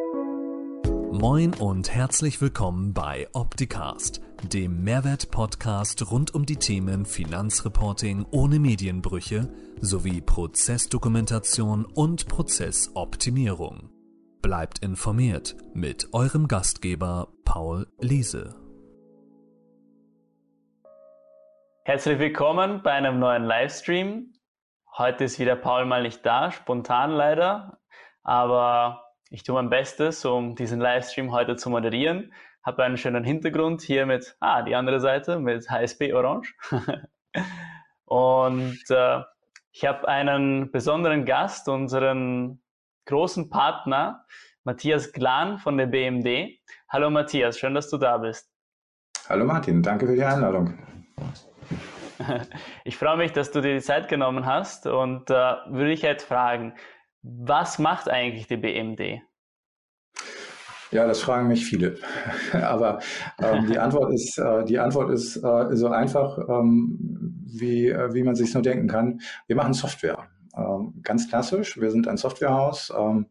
Moin und herzlich willkommen bei Opticast, dem Mehrwert-Podcast rund um die Themen Finanzreporting ohne Medienbrüche sowie Prozessdokumentation und Prozessoptimierung. Bleibt informiert mit eurem Gastgeber Paul Liese. Herzlich willkommen bei einem neuen Livestream. Heute ist wieder Paul mal nicht da, spontan leider, aber ich tue mein Bestes, um diesen Livestream heute zu moderieren. Habe einen schönen Hintergrund hier mit, ah, die andere Seite mit HSB Orange. Und äh, ich habe einen besonderen Gast, unseren großen Partner, Matthias Glan von der BMD. Hallo Matthias, schön, dass du da bist. Hallo Martin, danke für die Einladung. Ich freue mich, dass du dir die Zeit genommen hast und äh, würde ich jetzt fragen, was macht eigentlich die BMD? Ja, das fragen mich viele. Aber ähm, die Antwort ist, äh, die Antwort ist äh, so einfach, ähm, wie, äh, wie man sich nur denken kann. Wir machen Software. Ähm, ganz klassisch. Wir sind ein Softwarehaus. Ähm,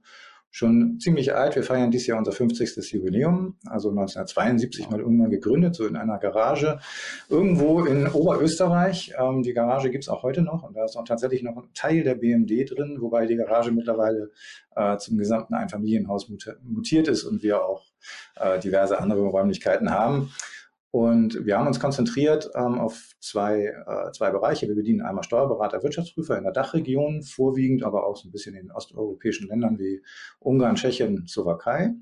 schon ziemlich alt. Wir feiern dieses Jahr unser 50. Jubiläum, also 1972 mal irgendwann gegründet, so in einer Garage irgendwo in Oberösterreich. Ähm, die Garage gibt's auch heute noch und da ist auch tatsächlich noch ein Teil der BMD drin, wobei die Garage mittlerweile äh, zum gesamten Einfamilienhaus mutiert ist und wir auch äh, diverse andere Räumlichkeiten haben. Und wir haben uns konzentriert ähm, auf zwei, äh, zwei Bereiche. Wir bedienen einmal Steuerberater, Wirtschaftsprüfer in der Dachregion, vorwiegend aber auch so ein bisschen in osteuropäischen Ländern wie Ungarn, Tschechien, Slowakei.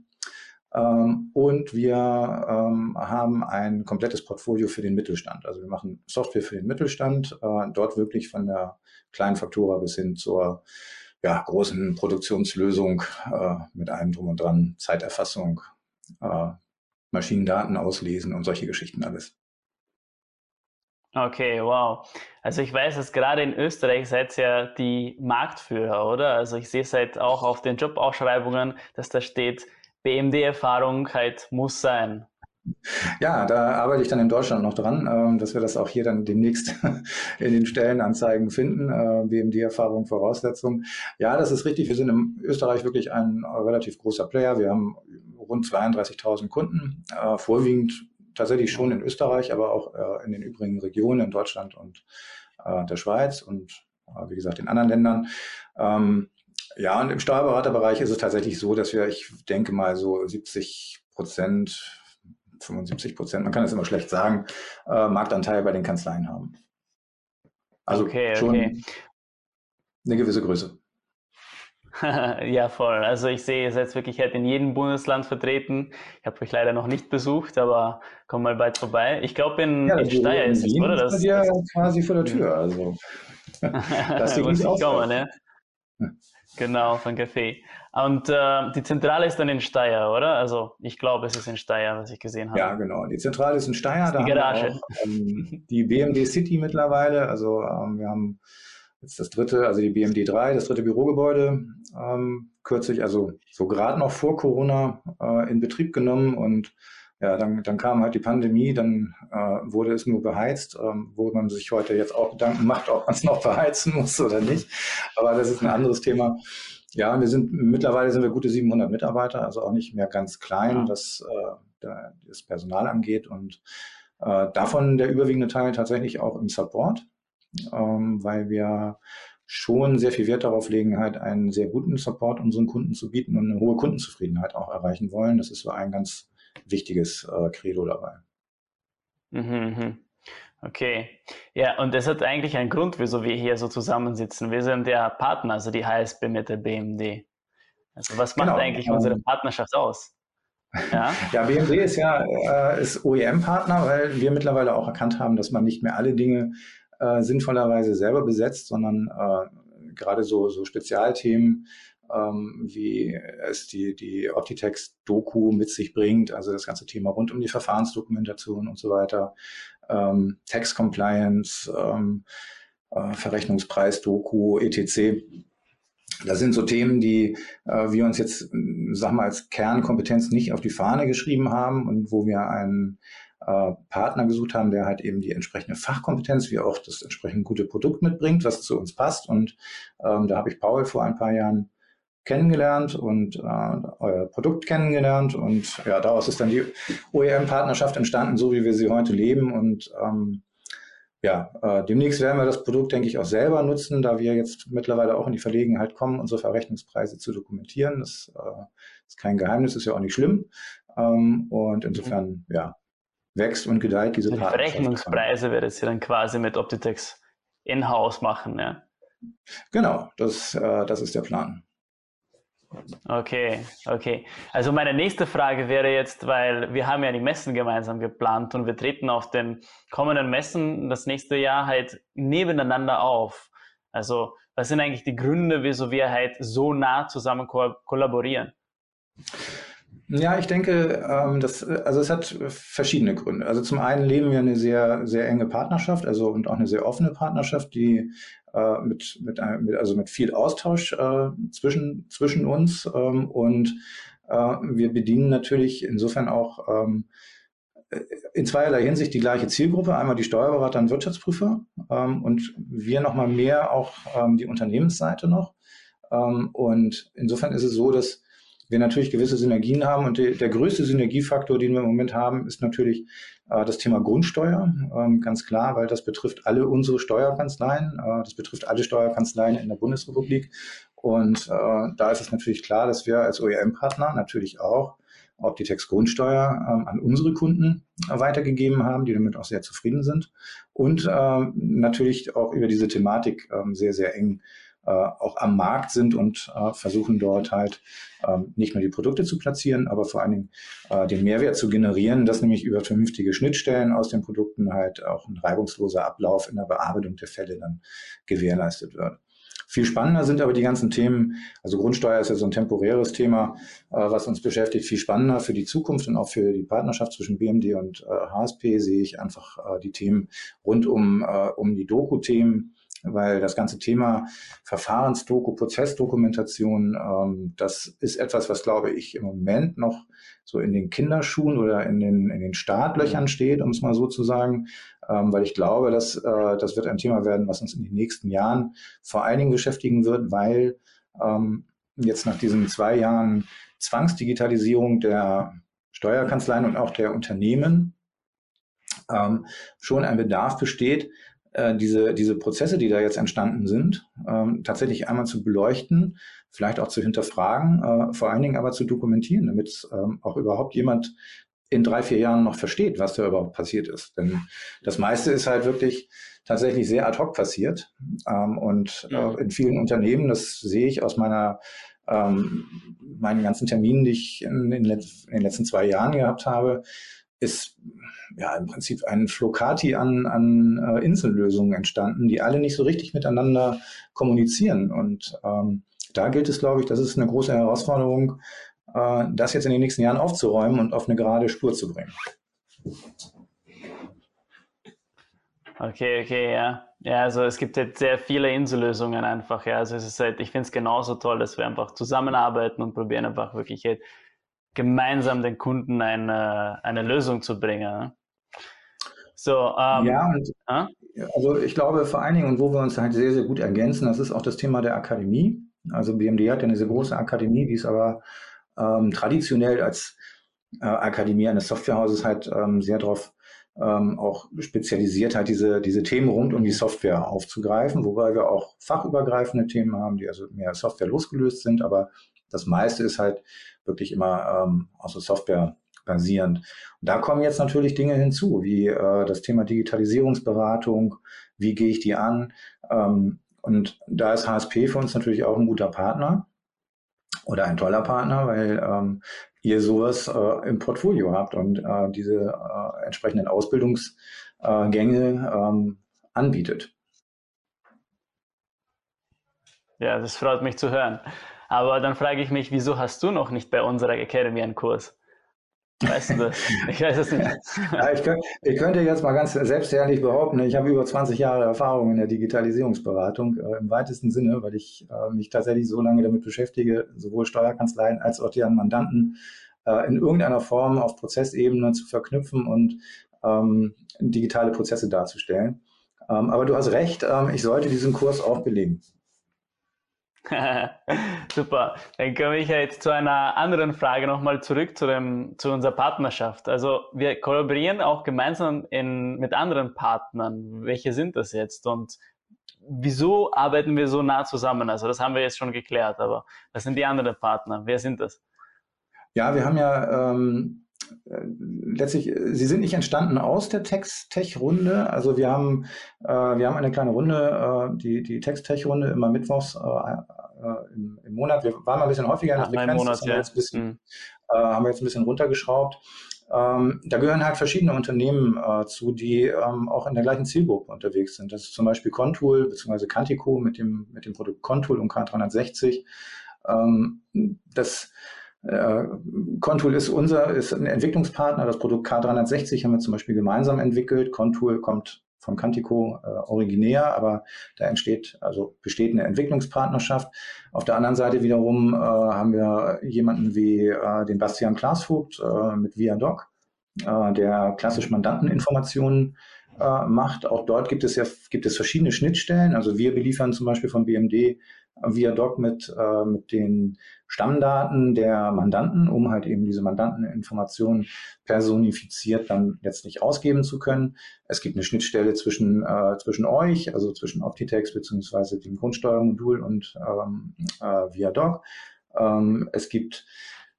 Ähm, und wir ähm, haben ein komplettes Portfolio für den Mittelstand. Also wir machen Software für den Mittelstand, äh, dort wirklich von der kleinen Faktura bis hin zur ja, großen Produktionslösung äh, mit allem drum und dran, Zeiterfassung, äh, Maschinendaten auslesen und solche Geschichten alles. Okay, wow. Also ich weiß, dass gerade in Österreich seid ihr ja die Marktführer, oder? Also ich sehe es halt auch auf den Jobausschreibungen, dass da steht, BMD-Erfahrung halt muss sein. Ja, da arbeite ich dann in Deutschland noch dran, ähm, dass wir das auch hier dann demnächst in den Stellenanzeigen finden. Äh, BMD-Erfahrung Voraussetzung. Ja, das ist richtig. Wir sind in Österreich wirklich ein relativ großer Player. Wir haben rund 32.000 Kunden, äh, vorwiegend tatsächlich schon in Österreich, aber auch äh, in den übrigen Regionen in Deutschland und der Schweiz und wie gesagt in anderen Ländern. Ähm, ja, und im Steuerberaterbereich ist es tatsächlich so, dass wir, ich denke mal, so 70 Prozent 75 Prozent, man kann das immer schlecht sagen, äh, Marktanteil bei den Kanzleien haben. Also okay, schon okay. eine gewisse Größe. ja, voll. Also ich sehe, ihr seid wirklich halt in jedem Bundesland vertreten. Ich habe euch leider noch nicht besucht, aber komm mal bald vorbei. Ich glaube in, ja, in Steyr ist es, oder? Das ist ja quasi vor der Tür. Also das Muss ich kommen, ne? Genau, von Café. Und äh, die Zentrale ist dann in Steyr, oder? Also ich glaube, es ist in Steyr, was ich gesehen habe. Ja, genau. Die Zentrale ist in Steyr. Da die Garage. Auch, ähm, die BMD City mittlerweile. Also ähm, wir haben jetzt das dritte, also die BMD 3, das dritte Bürogebäude ähm, kürzlich, also so gerade noch vor Corona äh, in Betrieb genommen und ja, dann, dann kam halt die Pandemie, dann äh, wurde es nur beheizt, ähm, wo man sich heute jetzt auch Gedanken macht, ob man es noch beheizen muss oder nicht. Aber das ist ein anderes Thema. Ja, wir sind mittlerweile sind wir gute 700 Mitarbeiter, also auch nicht mehr ganz klein, ja. was äh, das Personal angeht und äh, davon der überwiegende Teil tatsächlich auch im Support, ähm, weil wir schon sehr viel Wert darauf legen, halt einen sehr guten Support unseren Kunden zu bieten und eine hohe Kundenzufriedenheit auch erreichen wollen. Das ist so ein ganz wichtiges äh, Credo dabei. Mhm, mhm. Okay. Ja, und das hat eigentlich einen Grund, wieso wir hier so zusammensitzen. Wir sind der Partner, also die HSB mit der BMD. Also was macht genau. eigentlich unsere ähm, Partnerschaft aus? Ja, ja BMD ist ja äh, ist OEM-Partner, weil wir mittlerweile auch erkannt haben, dass man nicht mehr alle Dinge äh, sinnvollerweise selber besetzt, sondern äh, gerade so, so Spezialthemen ähm, wie es die, die Optitext-Doku mit sich bringt, also das ganze Thema rund um die Verfahrensdokumentation und so weiter, ähm, Tax Compliance, ähm, äh, Verrechnungspreis-Doku, etc. Das sind so Themen, die äh, wir uns jetzt, sag mal, als Kernkompetenz nicht auf die Fahne geschrieben haben und wo wir einen äh, Partner gesucht haben, der halt eben die entsprechende Fachkompetenz wie auch das entsprechend gute Produkt mitbringt, was zu uns passt. Und ähm, da habe ich Paul vor ein paar Jahren kennengelernt und äh, euer Produkt kennengelernt und ja, daraus ist dann die OEM-Partnerschaft entstanden, so wie wir sie heute leben und ähm, ja, äh, demnächst werden wir das Produkt, denke ich, auch selber nutzen, da wir jetzt mittlerweile auch in die Verlegenheit kommen, unsere Verrechnungspreise zu dokumentieren. Das äh, ist kein Geheimnis, ist ja auch nicht schlimm. Ähm, und insofern, ja, wächst und gedeiht diese Die Verrechnungspreise werdet ihr dann quasi mit Optitex in-house machen, ja? Genau, das, äh, das ist der Plan. Okay, okay. Also meine nächste Frage wäre jetzt, weil wir haben ja die Messen gemeinsam geplant und wir treten auf den kommenden Messen das nächste Jahr halt nebeneinander auf. Also was sind eigentlich die Gründe, wieso wir halt so nah zusammen ko kollaborieren? Ja, ich denke, ähm, das, also es hat verschiedene Gründe. Also zum einen leben wir eine sehr, sehr enge Partnerschaft, also und auch eine sehr offene Partnerschaft, die äh, mit, mit, mit, also mit viel Austausch äh, zwischen, zwischen uns ähm, und äh, wir bedienen natürlich insofern auch ähm, in zweierlei Hinsicht die gleiche Zielgruppe, einmal die Steuerberater und Wirtschaftsprüfer ähm, und wir nochmal mehr auch ähm, die Unternehmensseite noch. Ähm, und insofern ist es so, dass wir natürlich gewisse Synergien haben. Und die, der größte Synergiefaktor, den wir im Moment haben, ist natürlich äh, das Thema Grundsteuer. Ähm, ganz klar, weil das betrifft alle unsere Steuerkanzleien. Äh, das betrifft alle Steuerkanzleien in der Bundesrepublik. Und äh, da ist es natürlich klar, dass wir als OEM-Partner natürlich auch Optitex Grundsteuer ähm, an unsere Kunden weitergegeben haben, die damit auch sehr zufrieden sind und ähm, natürlich auch über diese Thematik ähm, sehr, sehr eng äh, auch am Markt sind und äh, versuchen dort halt ähm, nicht nur die Produkte zu platzieren, aber vor allen Dingen äh, den Mehrwert zu generieren, dass nämlich über vernünftige Schnittstellen aus den Produkten halt auch ein reibungsloser Ablauf in der Bearbeitung der Fälle dann gewährleistet wird. Viel spannender sind aber die ganzen Themen, also Grundsteuer ist ja so ein temporäres Thema, äh, was uns beschäftigt. Viel spannender für die Zukunft und auch für die Partnerschaft zwischen BMD und äh, HSP sehe ich einfach äh, die Themen rund um, äh, um die Doku-Themen, weil das ganze Thema Verfahrensdoku, Prozessdokumentation, ähm, das ist etwas, was glaube ich im Moment noch so in den Kinderschuhen oder in den, in den Startlöchern steht, um es mal so zu sagen, ähm, weil ich glaube, dass äh, das wird ein Thema werden, was uns in den nächsten Jahren vor allen Dingen beschäftigen wird, weil ähm, jetzt nach diesen zwei Jahren Zwangsdigitalisierung der Steuerkanzleien und auch der Unternehmen ähm, schon ein Bedarf besteht, äh, diese, diese Prozesse, die da jetzt entstanden sind, ähm, tatsächlich einmal zu beleuchten, vielleicht auch zu hinterfragen, äh, vor allen Dingen aber zu dokumentieren, damit ähm, auch überhaupt jemand in drei, vier Jahren noch versteht, was da überhaupt passiert ist. Denn das meiste ist halt wirklich tatsächlich sehr ad hoc passiert. Ähm, und äh, in vielen Unternehmen, das sehe ich aus meiner ähm, meinen ganzen Terminen, die ich in, in, in den letzten zwei Jahren gehabt habe, ist ja im Prinzip ein Flocati an, an äh, Insellösungen entstanden, die alle nicht so richtig miteinander kommunizieren. Und ähm, da gilt es, glaube ich, das ist eine große Herausforderung, äh, das jetzt in den nächsten Jahren aufzuräumen und auf eine gerade Spur zu bringen. Okay, okay, ja. Ja, also es gibt jetzt sehr viele Insellösungen einfach, ja. Also es ist halt, ich finde es genauso toll, dass wir einfach zusammenarbeiten und probieren einfach wirklich halt gemeinsam den Kunden eine, eine Lösung zu bringen. So, ähm, ja, und, äh? also ich glaube vor allen Dingen, und wo wir uns halt sehr, sehr gut ergänzen, das ist auch das Thema der Akademie. Also BMD hat ja eine sehr große Akademie, die ist aber ähm, traditionell als äh, Akademie eines Softwarehauses halt ähm, sehr darauf ähm, auch spezialisiert hat, diese, diese Themen rund um die Software aufzugreifen, wobei wir auch fachübergreifende Themen haben, die also mehr Software losgelöst sind, aber das meiste ist halt wirklich immer ähm, aus der Software basierend. Und da kommen jetzt natürlich Dinge hinzu, wie äh, das Thema Digitalisierungsberatung, wie gehe ich die an? Ähm, und da ist HSP für uns natürlich auch ein guter Partner oder ein toller Partner, weil ähm, ihr sowas äh, im Portfolio habt und äh, diese äh, entsprechenden Ausbildungsgänge ähm, anbietet. Ja, das freut mich zu hören. Aber dann frage ich mich, wieso hast du noch nicht bei unserer Academy einen Kurs? Weißt du das? Ich weiß es nicht. Ja, ich, könnte, ich, könnte, jetzt mal ganz selbstherrlich behaupten, ich habe über 20 Jahre Erfahrung in der Digitalisierungsberatung äh, im weitesten Sinne, weil ich äh, mich tatsächlich so lange damit beschäftige, sowohl Steuerkanzleien als auch deren Mandanten äh, in irgendeiner Form auf Prozessebene zu verknüpfen und ähm, digitale Prozesse darzustellen. Ähm, aber du hast recht, ähm, ich sollte diesen Kurs auch belegen. Super. Dann komme ich jetzt zu einer anderen Frage nochmal zurück zu, dem, zu unserer Partnerschaft. Also wir kollaborieren auch gemeinsam in, mit anderen Partnern. Welche sind das jetzt? Und wieso arbeiten wir so nah zusammen? Also das haben wir jetzt schon geklärt, aber was sind die anderen Partner? Wer sind das? Ja, wir haben ja ähm, äh, letztlich, sie sind nicht entstanden aus der Text-Tech-Runde. Also wir haben, äh, wir haben eine kleine Runde, äh, die, die Text-Tech-Runde immer mittwochs äh, äh, im, im, Monat. Wir waren mal ein bisschen häufiger in der Frequenz, Monat, haben, wir jetzt ein bisschen. Äh, haben wir jetzt ein bisschen runtergeschraubt. Ähm, da gehören halt verschiedene Unternehmen äh, zu, die ähm, auch in der gleichen Zielgruppe unterwegs sind. Das ist zum Beispiel Contool bzw. Cantico mit dem, mit dem Produkt Contool und K360. Ähm, das äh, Contool ist unser, ist ein Entwicklungspartner. Das Produkt K360 haben wir zum Beispiel gemeinsam entwickelt. Contool kommt von Cantico äh, originär, aber da entsteht, also besteht eine Entwicklungspartnerschaft. Auf der anderen Seite wiederum äh, haben wir jemanden wie äh, den Bastian Klaasvogt äh, mit ViaDoc, äh, der klassisch Mandanteninformationen äh, macht. Auch dort gibt es ja gibt es verschiedene Schnittstellen. Also wir beliefern zum Beispiel von BMD via Doc mit, äh, mit den Stammdaten der Mandanten, um halt eben diese Mandanteninformationen personifiziert dann letztlich ausgeben zu können. Es gibt eine Schnittstelle zwischen, äh, zwischen euch, also zwischen Optitex beziehungsweise dem Grundsteuermodul und ähm, äh, via Doc. Ähm, es gibt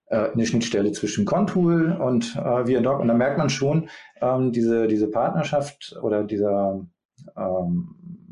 äh, eine Schnittstelle zwischen Contool und äh, ViaDoc und da merkt man schon ähm, diese, diese Partnerschaft oder dieser ähm,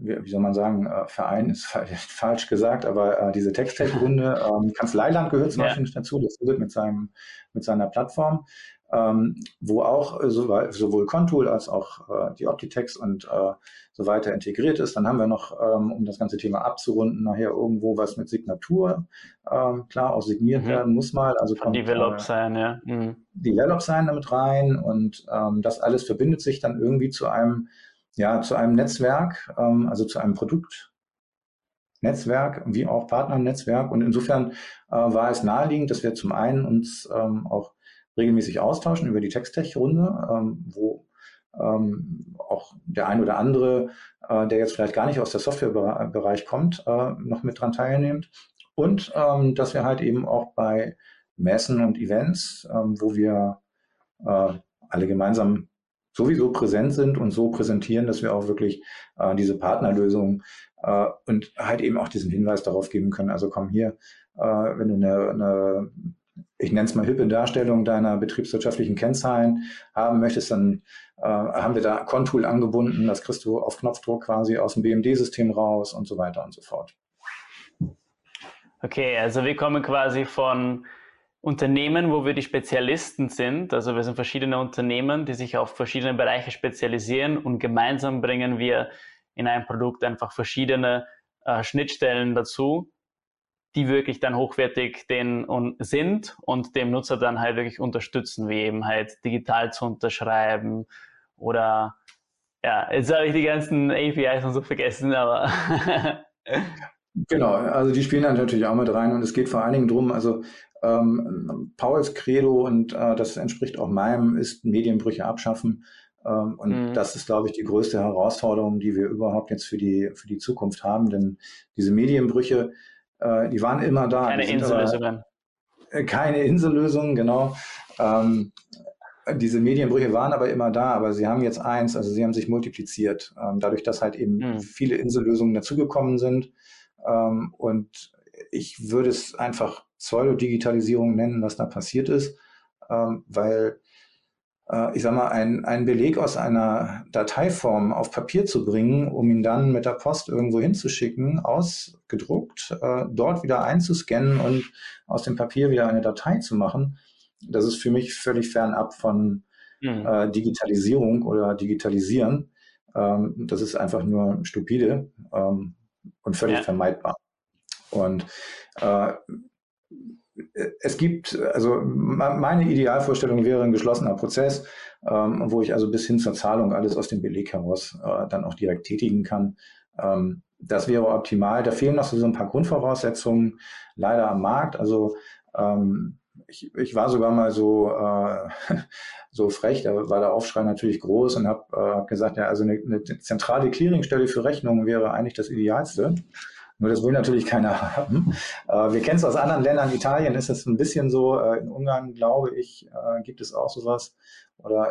wie, soll man sagen, äh, Verein ist falsch gesagt, aber äh, diese Texttech-Runde, ähm, Kanzleiland gehört zum ja. Beispiel nicht dazu, das wird mit seinem, mit seiner Plattform, ähm, wo auch äh, sowohl, sowohl Contool als auch äh, die Optitex und äh, so weiter integriert ist. Dann haben wir noch, ähm, um das ganze Thema abzurunden, nachher irgendwo was mit Signatur. Ähm, klar, auch signiert mhm. werden muss mal. Also kommt, Develop äh, sein, ja. Mhm. Develop sein damit rein und ähm, das alles verbindet sich dann irgendwie zu einem ja, zu einem Netzwerk, ähm, also zu einem Produktnetzwerk, wie auch Partnernetzwerk. Und insofern äh, war es naheliegend, dass wir zum einen uns ähm, auch regelmäßig austauschen über die Textech-Runde, ähm, wo ähm, auch der ein oder andere, äh, der jetzt vielleicht gar nicht aus der Softwarebereich kommt, äh, noch mit dran teilnimmt. Und ähm, dass wir halt eben auch bei Messen und Events, ähm, wo wir äh, alle gemeinsam sowieso präsent sind und so präsentieren, dass wir auch wirklich äh, diese Partnerlösung äh, und halt eben auch diesen Hinweis darauf geben können. Also komm hier, äh, wenn du eine, eine ich nenne es mal hippe Darstellung deiner betriebswirtschaftlichen Kennzahlen haben möchtest, dann äh, haben wir da Contool angebunden, das kriegst du auf Knopfdruck quasi aus dem BMD-System raus und so weiter und so fort. Okay, also wir kommen quasi von Unternehmen, wo wir die Spezialisten sind. Also wir sind verschiedene Unternehmen, die sich auf verschiedene Bereiche spezialisieren und gemeinsam bringen wir in einem Produkt einfach verschiedene äh, Schnittstellen dazu, die wirklich dann hochwertig den und sind und dem Nutzer dann halt wirklich unterstützen, wie eben halt digital zu unterschreiben oder ja, jetzt habe ich die ganzen APIs und so vergessen, aber Genau, also die spielen dann natürlich auch mit rein und es geht vor allen Dingen drum, also ähm, Pauls Credo, und äh, das entspricht auch meinem, ist Medienbrüche abschaffen. Ähm, und mhm. das ist, glaube ich, die größte Herausforderung, die wir überhaupt jetzt für die, für die Zukunft haben. Denn diese Medienbrüche, äh, die waren immer da. Keine Insellösungen. Äh, keine Insellösungen, genau. Ähm, diese Medienbrüche waren aber immer da, aber sie haben jetzt eins, also sie haben sich multipliziert, ähm, dadurch, dass halt eben mhm. viele Insellösungen dazugekommen sind. Ähm, und ich würde es einfach Pseudodigitalisierung nennen, was da passiert ist, ähm, weil äh, ich sag mal, ein, ein Beleg aus einer Dateiform auf Papier zu bringen, um ihn dann mit der Post irgendwo hinzuschicken, ausgedruckt, äh, dort wieder einzuscannen und aus dem Papier wieder eine Datei zu machen, das ist für mich völlig fernab von mhm. äh, Digitalisierung oder Digitalisieren. Ähm, das ist einfach nur stupide ähm, und völlig ja. vermeidbar. Und äh, es gibt, also meine Idealvorstellung wäre ein geschlossener Prozess, ähm, wo ich also bis hin zur Zahlung alles aus dem Beleg heraus äh, dann auch direkt tätigen kann. Ähm, das wäre optimal. Da fehlen noch so ein paar Grundvoraussetzungen leider am Markt. Also ähm, ich, ich war sogar mal so, äh, so frech, da war der Aufschrei natürlich groß und habe äh, gesagt, ja, also eine, eine zentrale Clearingstelle für Rechnungen wäre eigentlich das Idealste. Nur das will natürlich keiner haben. Äh, wir kennen es aus anderen Ländern. Italien ist es ein bisschen so. Äh, in Ungarn, glaube ich, äh, gibt es auch sowas. Oder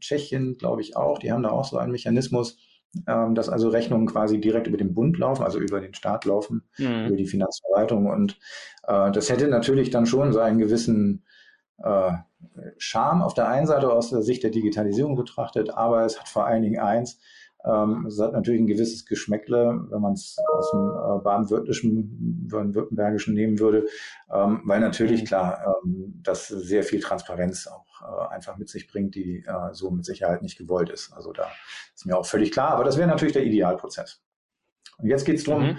Tschechien, glaube ich auch. Die haben da auch so einen Mechanismus, ähm, dass also Rechnungen quasi direkt über den Bund laufen, also über den Staat laufen, mhm. über die Finanzverwaltung. Und das hätte natürlich dann schon so einen gewissen Charme auf der einen Seite aus der Sicht der Digitalisierung betrachtet, aber es hat vor allen Dingen eins, ähm, es hat natürlich ein gewisses Geschmäckle, wenn man es aus dem äh, baden-württembergischen württembergischen nehmen würde, ähm, weil natürlich mhm. klar, ähm, das sehr viel Transparenz auch äh, einfach mit sich bringt, die äh, so mit Sicherheit nicht gewollt ist. Also da ist mir auch völlig klar, aber das wäre natürlich der Idealprozess. Und jetzt geht es darum, mhm.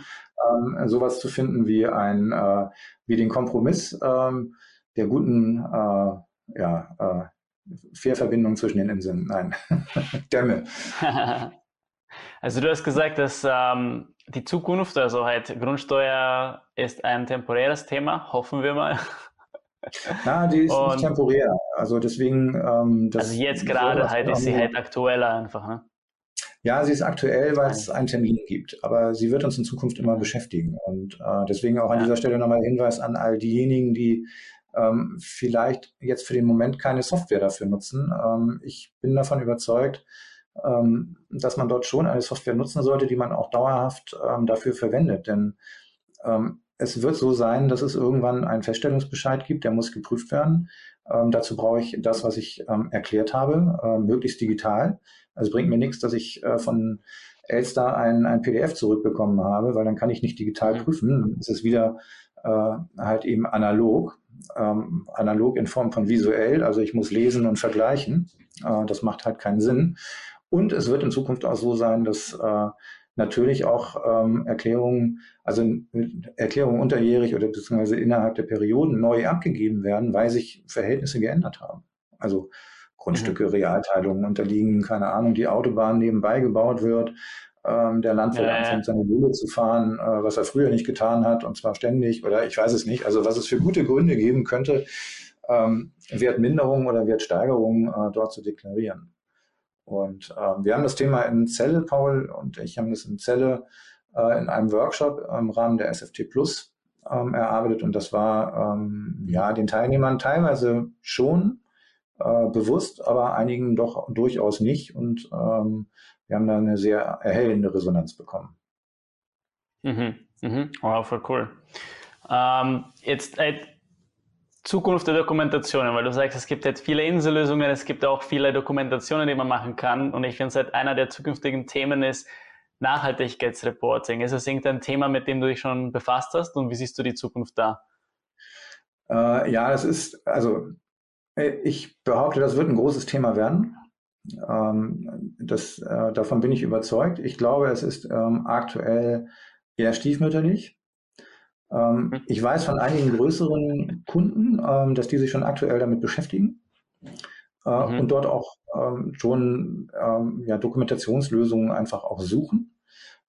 ähm, sowas zu finden wie ein, äh, wie den Kompromiss ähm, der guten, äh, ja, äh, Fährverbindung zwischen den Inseln. Nein, Dämme. Also du hast gesagt, dass ähm, die Zukunft, also halt Grundsteuer ist ein temporäres Thema, hoffen wir mal. Ja, die ist Und, nicht temporär. Also deswegen. Ähm, also jetzt gerade halt ist sie halt aktueller einfach. Ne? Ja, sie ist aktuell, weil es einen Termin gibt, aber sie wird uns in Zukunft immer beschäftigen. Und äh, deswegen auch an dieser Stelle nochmal Hinweis an all diejenigen, die ähm, vielleicht jetzt für den Moment keine Software dafür nutzen. Ähm, ich bin davon überzeugt, ähm, dass man dort schon eine Software nutzen sollte, die man auch dauerhaft ähm, dafür verwendet. Denn ähm, es wird so sein, dass es irgendwann einen Feststellungsbescheid gibt, der muss geprüft werden. Ähm, dazu brauche ich das, was ich ähm, erklärt habe, äh, möglichst digital. Also bringt mir nichts, dass ich äh, von Elster ein, ein PDF zurückbekommen habe, weil dann kann ich nicht digital mhm. prüfen. Dann ist es wieder äh, halt eben analog, ähm, analog in Form von visuell. Also ich muss lesen und vergleichen. Äh, das macht halt keinen Sinn. Und es wird in Zukunft auch so sein, dass äh, natürlich auch ähm, Erklärungen, also Erklärungen unterjährig oder beziehungsweise innerhalb der Perioden neu abgegeben werden, weil sich Verhältnisse geändert haben. Also Grundstücke, mhm. Realteilungen unterliegen, keine Ahnung, die Autobahn nebenbei gebaut wird, ähm, der Landwirt ja, anfängt, seine Mühle zu fahren, äh, was er früher nicht getan hat, und zwar ständig, oder ich weiß es nicht. Also was es für gute Gründe geben könnte, ähm, Wertminderungen oder Wertsteigerungen äh, dort zu deklarieren. Und ähm, wir haben das Thema in Zelle, Paul und ich haben das in Zelle äh, in einem Workshop im Rahmen der SFT Plus ähm, erarbeitet und das war ähm, ja den Teilnehmern teilweise schon äh, bewusst, aber einigen doch durchaus nicht und ähm, wir haben da eine sehr erhellende Resonanz bekommen. Mhm, mhm. Wow, voll cool. Ähm, jetzt äh, Zukunft der Dokumentationen, weil du sagst, es gibt jetzt viele Insellösungen, es gibt auch viele Dokumentationen, die man machen kann. Und ich finde, seit einer der zukünftigen Themen ist Nachhaltigkeitsreporting. Ist es irgendein Thema, mit dem du dich schon befasst hast und wie siehst du die Zukunft da? Äh, ja, das ist, also äh, ich behaupte, das wird ein großes Thema werden. Ähm, das, äh, davon bin ich überzeugt. Ich glaube, es ist ähm, aktuell eher stiefmütterlich. Ähm, mhm. ich weiß von einigen größeren Kunden, ähm, dass die sich schon aktuell damit beschäftigen äh, mhm. und dort auch ähm, schon ähm, ja, Dokumentationslösungen einfach auch suchen.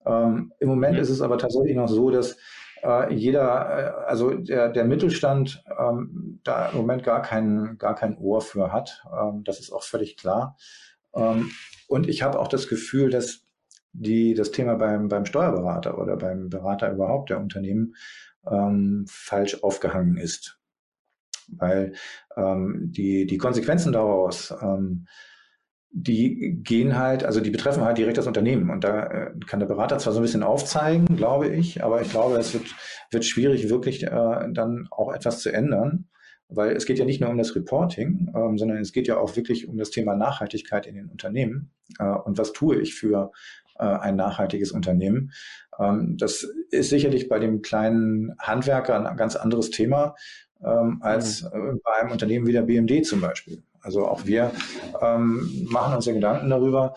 Ähm, Im Moment mhm. ist es aber tatsächlich noch so, dass äh, jeder, äh, also der, der Mittelstand ähm, da im Moment gar kein, gar kein Ohr für hat. das ist auch völlig klar. und ich habe auch das Gefühl, dass die, das Thema beim, beim Steuerberater oder beim Berater überhaupt der Unternehmen ähm, falsch aufgehangen ist. Weil ähm, die, die Konsequenzen daraus, ähm, die gehen halt, also die betreffen halt direkt das Unternehmen. Und da äh, kann der Berater zwar so ein bisschen aufzeigen, glaube ich, aber ich glaube, es wird, wird schwierig, wirklich äh, dann auch etwas zu ändern. Weil es geht ja nicht nur um das Reporting, ähm, sondern es geht ja auch wirklich um das Thema Nachhaltigkeit in den Unternehmen. Äh, und was tue ich für äh, ein nachhaltiges Unternehmen? Ähm, das ist sicherlich bei dem kleinen Handwerker ein ganz anderes Thema ähm, als mhm. bei einem Unternehmen wie der BMD zum Beispiel. Also auch wir ähm, machen uns ja Gedanken darüber,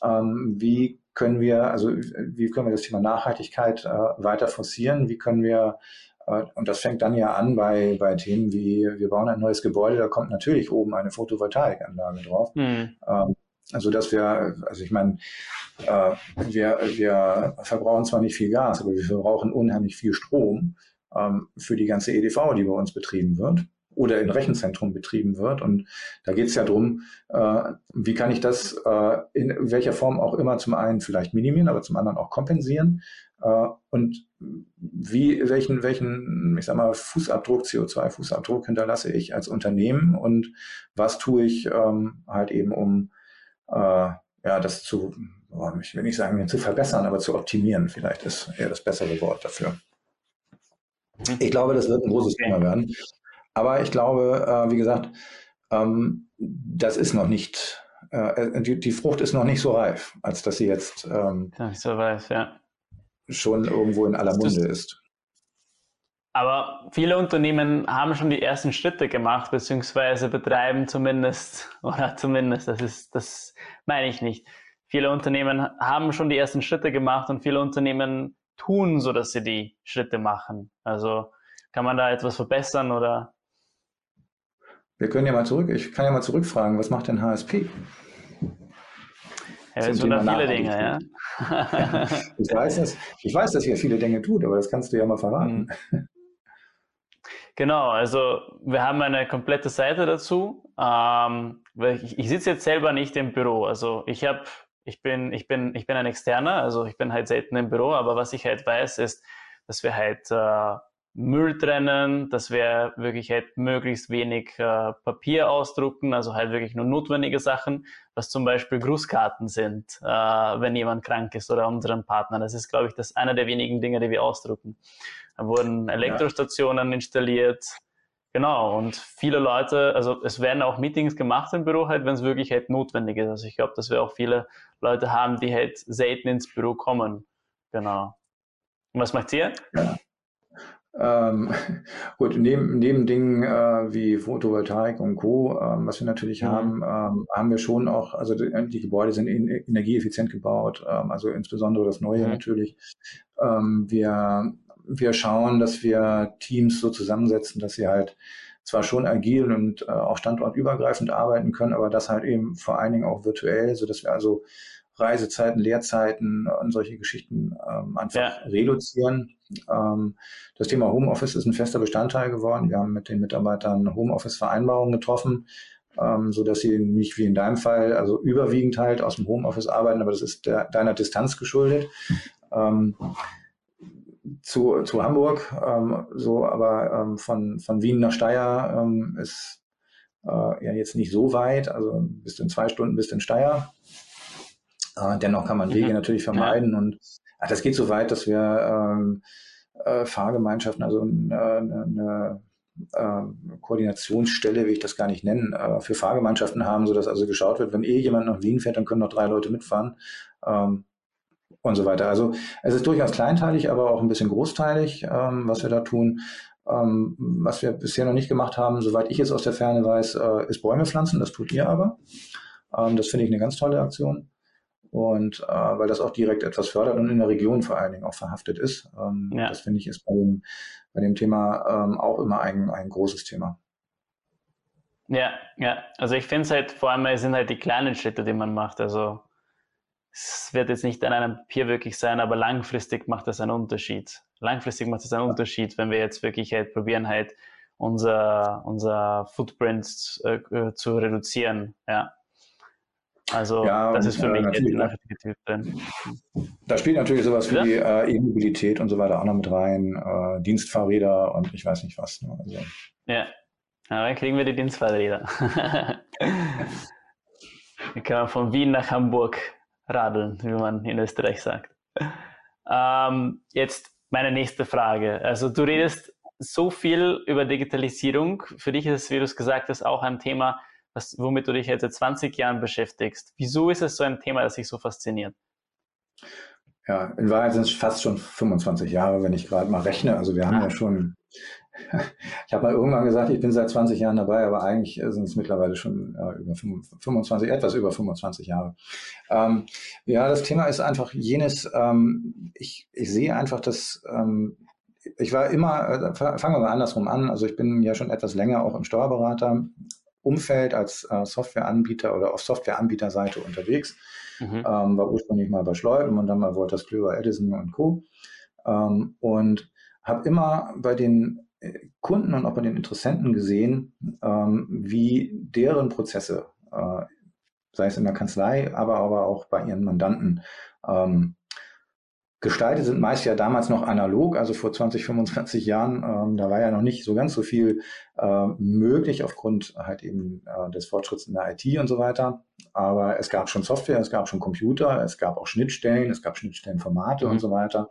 wie können wir, also wie können wir das Thema Nachhaltigkeit äh, weiter forcieren, wie können wir äh, und das fängt dann ja an bei, bei Themen wie, wir bauen ein neues Gebäude, da kommt natürlich oben eine Photovoltaikanlage drauf. Mhm. Ähm, also dass wir, also ich meine, äh, wir, wir verbrauchen zwar nicht viel Gas, aber wir verbrauchen unheimlich viel Strom ähm, für die ganze EDV, die bei uns betrieben wird oder in Rechenzentrum betrieben wird. Und da geht es ja drum, äh, wie kann ich das äh, in welcher Form auch immer zum einen vielleicht minimieren, aber zum anderen auch kompensieren. Äh, und wie, welchen, welchen, ich sag mal, Fußabdruck, CO2-Fußabdruck hinterlasse ich als Unternehmen und was tue ich ähm, halt eben, um äh, ja, das zu, ich will nicht sagen, zu verbessern, aber zu optimieren, vielleicht ist eher das bessere Wort dafür. Ich glaube, das wird ein großes Thema werden. Aber ich glaube, äh, wie gesagt, ähm, das ist noch nicht, äh, die, die, Frucht ist noch nicht so reif, als dass sie jetzt ähm, so reif, ja. schon irgendwo in aller Munde ist. Aber viele Unternehmen haben schon die ersten Schritte gemacht, beziehungsweise betreiben zumindest, oder zumindest, das ist, das meine ich nicht. Viele Unternehmen haben schon die ersten Schritte gemacht und viele Unternehmen tun, so dass sie die Schritte machen. Also kann man da etwas verbessern oder wir können ja mal zurück, ich kann ja mal zurückfragen, was macht denn HSP? Ja, es tun da viele Dinge, ja. ich, weiß, dass, ich weiß, dass ihr viele Dinge tut, aber das kannst du ja mal verraten. Mhm. Genau, also wir haben eine komplette Seite dazu. Ähm, ich, ich sitze jetzt selber nicht im Büro. Also ich habe, ich bin, ich bin, ich bin ein Externer, also ich bin halt selten im Büro, aber was ich halt weiß, ist, dass wir halt äh, Müll trennen, dass wir wirklich halt möglichst wenig äh, Papier ausdrucken, also halt wirklich nur notwendige Sachen, was zum Beispiel Grußkarten sind, äh, wenn jemand krank ist oder unseren Partner. Das ist, glaube ich, das einer der wenigen Dinge, die wir ausdrucken. Da wurden Elektrostationen ja. installiert. Genau, und viele Leute, also es werden auch Meetings gemacht im Büro halt, wenn es wirklich halt notwendig ist. Also ich glaube, dass wir auch viele Leute haben, die halt selten ins Büro kommen. Genau. Und was macht ihr? Ja. Ähm, gut, neben, neben Dingen äh, wie Photovoltaik und Co., ähm, was wir natürlich mhm. haben, ähm, haben wir schon auch, also die, die Gebäude sind in, energieeffizient gebaut, ähm, also insbesondere das Neue mhm. natürlich. Ähm, wir, wir schauen, dass wir Teams so zusammensetzen, dass sie halt zwar schon agil und äh, auch standortübergreifend arbeiten können, aber das halt eben vor allen Dingen auch virtuell, so dass wir also Reisezeiten, Leerzeiten und solche Geschichten ähm, einfach ja. reduzieren. Ähm, das Thema Homeoffice ist ein fester Bestandteil geworden. Wir haben mit den Mitarbeitern Homeoffice-Vereinbarungen getroffen, ähm, so dass sie nicht wie in deinem Fall, also überwiegend halt aus dem Homeoffice arbeiten, aber das ist der, deiner Distanz geschuldet. Ähm, zu, zu Hamburg, ähm, so, aber ähm, von, von Wien nach Steyr ähm, ist äh, ja jetzt nicht so weit, also bis in zwei Stunden bis in Steyr. Äh, dennoch kann man Wege mhm. natürlich vermeiden ja. und ach, das geht so weit, dass wir ähm, äh, Fahrgemeinschaften, also äh, eine, eine äh, Koordinationsstelle, wie ich das gar nicht nennen, äh, für Fahrgemeinschaften haben, sodass also geschaut wird, wenn eh jemand nach Wien fährt, dann können noch drei Leute mitfahren ähm, und so weiter. Also es ist durchaus kleinteilig, aber auch ein bisschen großteilig, ähm, was wir da tun. Ähm, was wir bisher noch nicht gemacht haben, soweit ich jetzt aus der Ferne weiß, äh, ist Bäume pflanzen. Das tut ihr aber. Ähm, das finde ich eine ganz tolle Aktion und äh, weil das auch direkt etwas fördert und in der Region vor allen Dingen auch verhaftet ist. Ähm, ja. Das finde ich ist bei dem, bei dem Thema ähm, auch immer ein, ein großes Thema. Ja, ja. Also ich finde es halt, vor allem sind halt die kleinen Schritte, die man macht. Also es wird jetzt nicht an einem Papier wirklich sein, aber langfristig macht das einen Unterschied. Langfristig macht es einen ja. Unterschied, wenn wir jetzt wirklich halt probieren halt unser, unser Footprint äh, äh zu reduzieren. Ja. Also ja, das ist für äh, mich jetzt ein Typ drin. Da spielt natürlich sowas wie äh, E-Mobilität und so weiter auch noch mit rein, äh, Dienstfahrräder und ich weiß nicht was. Ne? Also. Ja. ja, dann kriegen wir die Dienstfahrräder. Dann kann man von Wien nach Hamburg radeln, wie man in Österreich sagt. Ähm, jetzt meine nächste Frage. Also du redest so viel über Digitalisierung. Für dich ist es, wie du es gesagt hast, auch ein Thema, was, womit du dich jetzt seit 20 Jahren beschäftigst. Wieso ist es so ein Thema, das dich so fasziniert? Ja, in Wahrheit sind es fast schon 25 Jahre, wenn ich gerade mal rechne. Also wir haben ah. ja schon, ich habe mal irgendwann gesagt, ich bin seit 20 Jahren dabei, aber eigentlich sind es mittlerweile schon äh, über 25, etwas über 25 Jahre. Ähm, ja, das Thema ist einfach jenes, ähm, ich, ich sehe einfach, dass ähm, ich war immer, äh, fangen wir mal andersrum an, also ich bin ja schon etwas länger auch im Steuerberater Umfeld als äh, Softwareanbieter oder auf Softwareanbieterseite unterwegs. Mhm. Ähm, war ursprünglich mal bei Schleupen und dann mal Wolters Klöver, Edison und Co. Ähm, und habe immer bei den Kunden und auch bei den Interessenten gesehen, ähm, wie deren Prozesse, äh, sei es in der Kanzlei, aber, aber auch bei ihren Mandanten, ähm, gestaltet sind, meist ja damals noch analog, also vor 20, 25 Jahren. Ähm, da war ja noch nicht so ganz so viel äh, möglich aufgrund halt eben äh, des Fortschritts in der IT und so weiter. Aber es gab schon Software, es gab schon Computer, es gab auch Schnittstellen, es gab Schnittstellenformate mhm. und so weiter.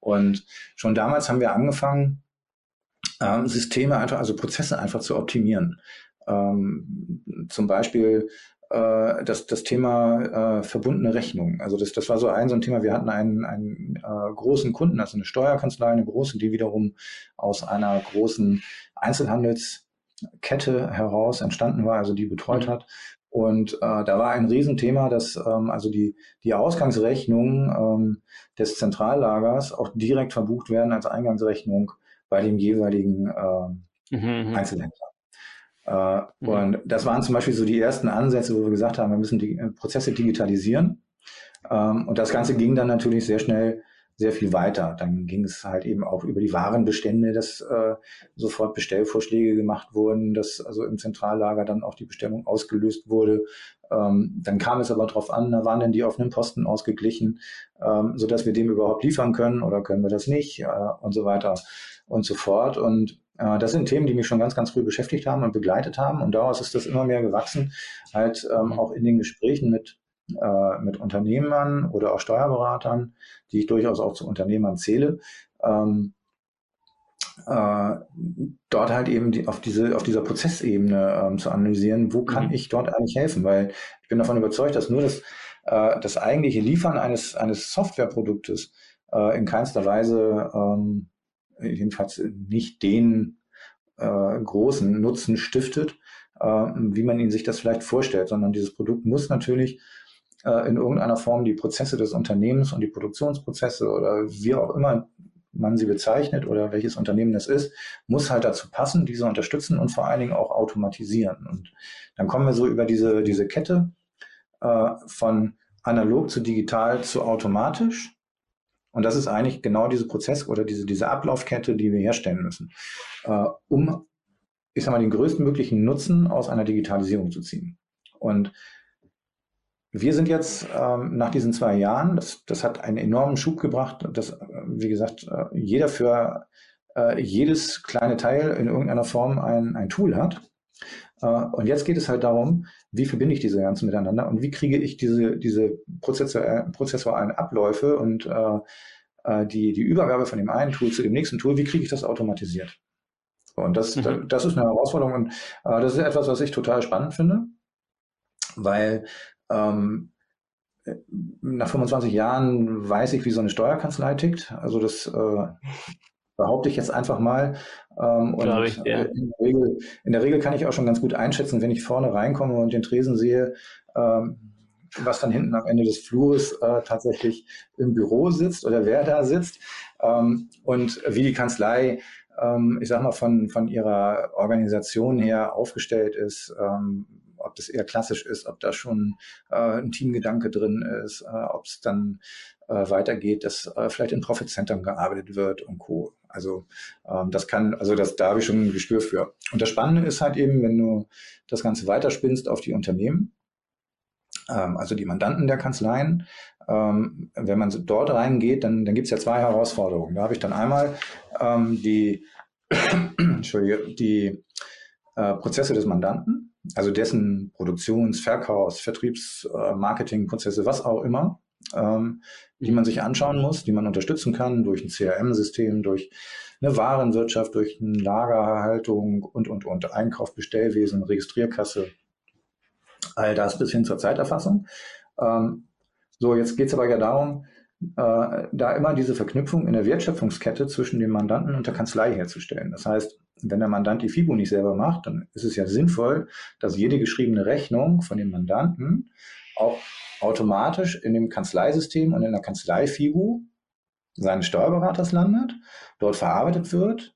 Und schon damals haben wir angefangen, ähm, Systeme einfach, also Prozesse einfach zu optimieren. Ähm, zum Beispiel äh, das, das Thema äh, verbundene Rechnungen. Also das, das war so ein, so ein Thema. Wir hatten einen, einen äh, großen Kunden, also eine Steuerkanzlei, eine große, die wiederum aus einer großen Einzelhandelskette heraus entstanden war, also die betreut mhm. hat. Und äh, da war ein Riesenthema, dass ähm, also die, die Ausgangsrechnungen ähm, des Zentrallagers auch direkt verbucht werden als Eingangsrechnung bei dem jeweiligen äh, mhm. Einzelhändler. Äh, mhm. Und das waren zum Beispiel so die ersten Ansätze, wo wir gesagt haben, wir müssen die äh, Prozesse digitalisieren. Ähm, und das Ganze ging dann natürlich sehr schnell sehr viel weiter. Dann ging es halt eben auch über die Warenbestände, dass äh, sofort Bestellvorschläge gemacht wurden, dass also im Zentrallager dann auch die Bestellung ausgelöst wurde. Ähm, dann kam es aber darauf an, da waren denn die offenen Posten ausgeglichen, ähm, sodass wir dem überhaupt liefern können oder können wir das nicht äh, und so weiter und so fort. Und äh, das sind Themen, die mich schon ganz, ganz früh beschäftigt haben und begleitet haben. Und daraus ist das immer mehr gewachsen, halt ähm, auch in den Gesprächen mit, äh, mit Unternehmern oder auch Steuerberatern, die ich durchaus auch zu Unternehmern zähle. Ähm, äh, dort halt eben die, auf, diese, auf dieser Prozessebene ähm, zu analysieren, wo kann mhm. ich dort eigentlich helfen? Weil ich bin davon überzeugt, dass nur das, äh, das eigentliche Liefern eines, eines Softwareproduktes äh, in keinster Weise ähm, jedenfalls nicht den äh, großen Nutzen stiftet, äh, wie man ihn sich das vielleicht vorstellt, sondern dieses Produkt muss natürlich äh, in irgendeiner Form die Prozesse des Unternehmens und die Produktionsprozesse oder wie auch immer man sie bezeichnet oder welches Unternehmen das ist, muss halt dazu passen, diese unterstützen und vor allen Dingen auch automatisieren. Und dann kommen wir so über diese, diese Kette äh, von analog zu digital zu automatisch und das ist eigentlich genau diese Prozess oder diese, diese Ablaufkette, die wir herstellen müssen, äh, um, ich sag mal, den größtmöglichen Nutzen aus einer Digitalisierung zu ziehen. Und wir sind jetzt ähm, nach diesen zwei Jahren, das, das hat einen enormen Schub gebracht, dass, wie gesagt, äh, jeder für äh, jedes kleine Teil in irgendeiner Form ein, ein Tool hat. Äh, und jetzt geht es halt darum, wie verbinde ich diese ganzen miteinander und wie kriege ich diese, diese äh, prozessualen Abläufe und äh, äh, die, die Übergabe von dem einen Tool zu dem nächsten Tool, wie kriege ich das automatisiert? Und das, mhm. das ist eine Herausforderung und äh, das ist etwas, was ich total spannend finde, weil ähm, nach 25 Jahren weiß ich, wie so eine Steuerkanzlei tickt. Also das äh, behaupte ich jetzt einfach mal. Ähm, und ich, ja. in, der Regel, in, der Regel, kann ich auch schon ganz gut einschätzen, wenn ich vorne reinkomme und den Tresen sehe, ähm, was dann hinten am Ende des Flures äh, tatsächlich im Büro sitzt oder wer da sitzt ähm, und wie die Kanzlei, ähm, ich sag mal, von, von ihrer Organisation her aufgestellt ist, ähm, ob das eher klassisch ist, ob da schon äh, ein Teamgedanke drin ist, äh, ob es dann äh, weitergeht, dass äh, vielleicht in Profit Centern gearbeitet wird und Co. Also ähm, das kann, also das, da habe ich schon ein Gespür für. Und das Spannende ist halt eben, wenn du das Ganze weiterspinnst auf die Unternehmen, ähm, also die Mandanten der Kanzleien, ähm, wenn man dort reingeht, dann, dann gibt es ja zwei Herausforderungen. Da habe ich dann einmal ähm, die, die äh, Prozesse des Mandanten, also dessen Produktions-, Verkaufs-, Vertriebs-, äh, Marketingprozesse, was auch immer, ähm, die man sich anschauen muss, die man unterstützen kann durch ein CRM-System, durch eine Warenwirtschaft, durch eine Lagerhaltung und, und, und, Einkauf, Bestellwesen, Registrierkasse, all das bis hin zur Zeiterfassung. Ähm, so, jetzt geht es aber ja darum, äh, da immer diese Verknüpfung in der Wertschöpfungskette zwischen dem Mandanten und der Kanzlei herzustellen. Das heißt, wenn der Mandant die FIBO nicht selber macht, dann ist es ja sinnvoll, dass jede geschriebene Rechnung von dem Mandanten auch automatisch in dem Kanzleisystem und in der Kanzlei-FIBO seines Steuerberaters landet, dort verarbeitet wird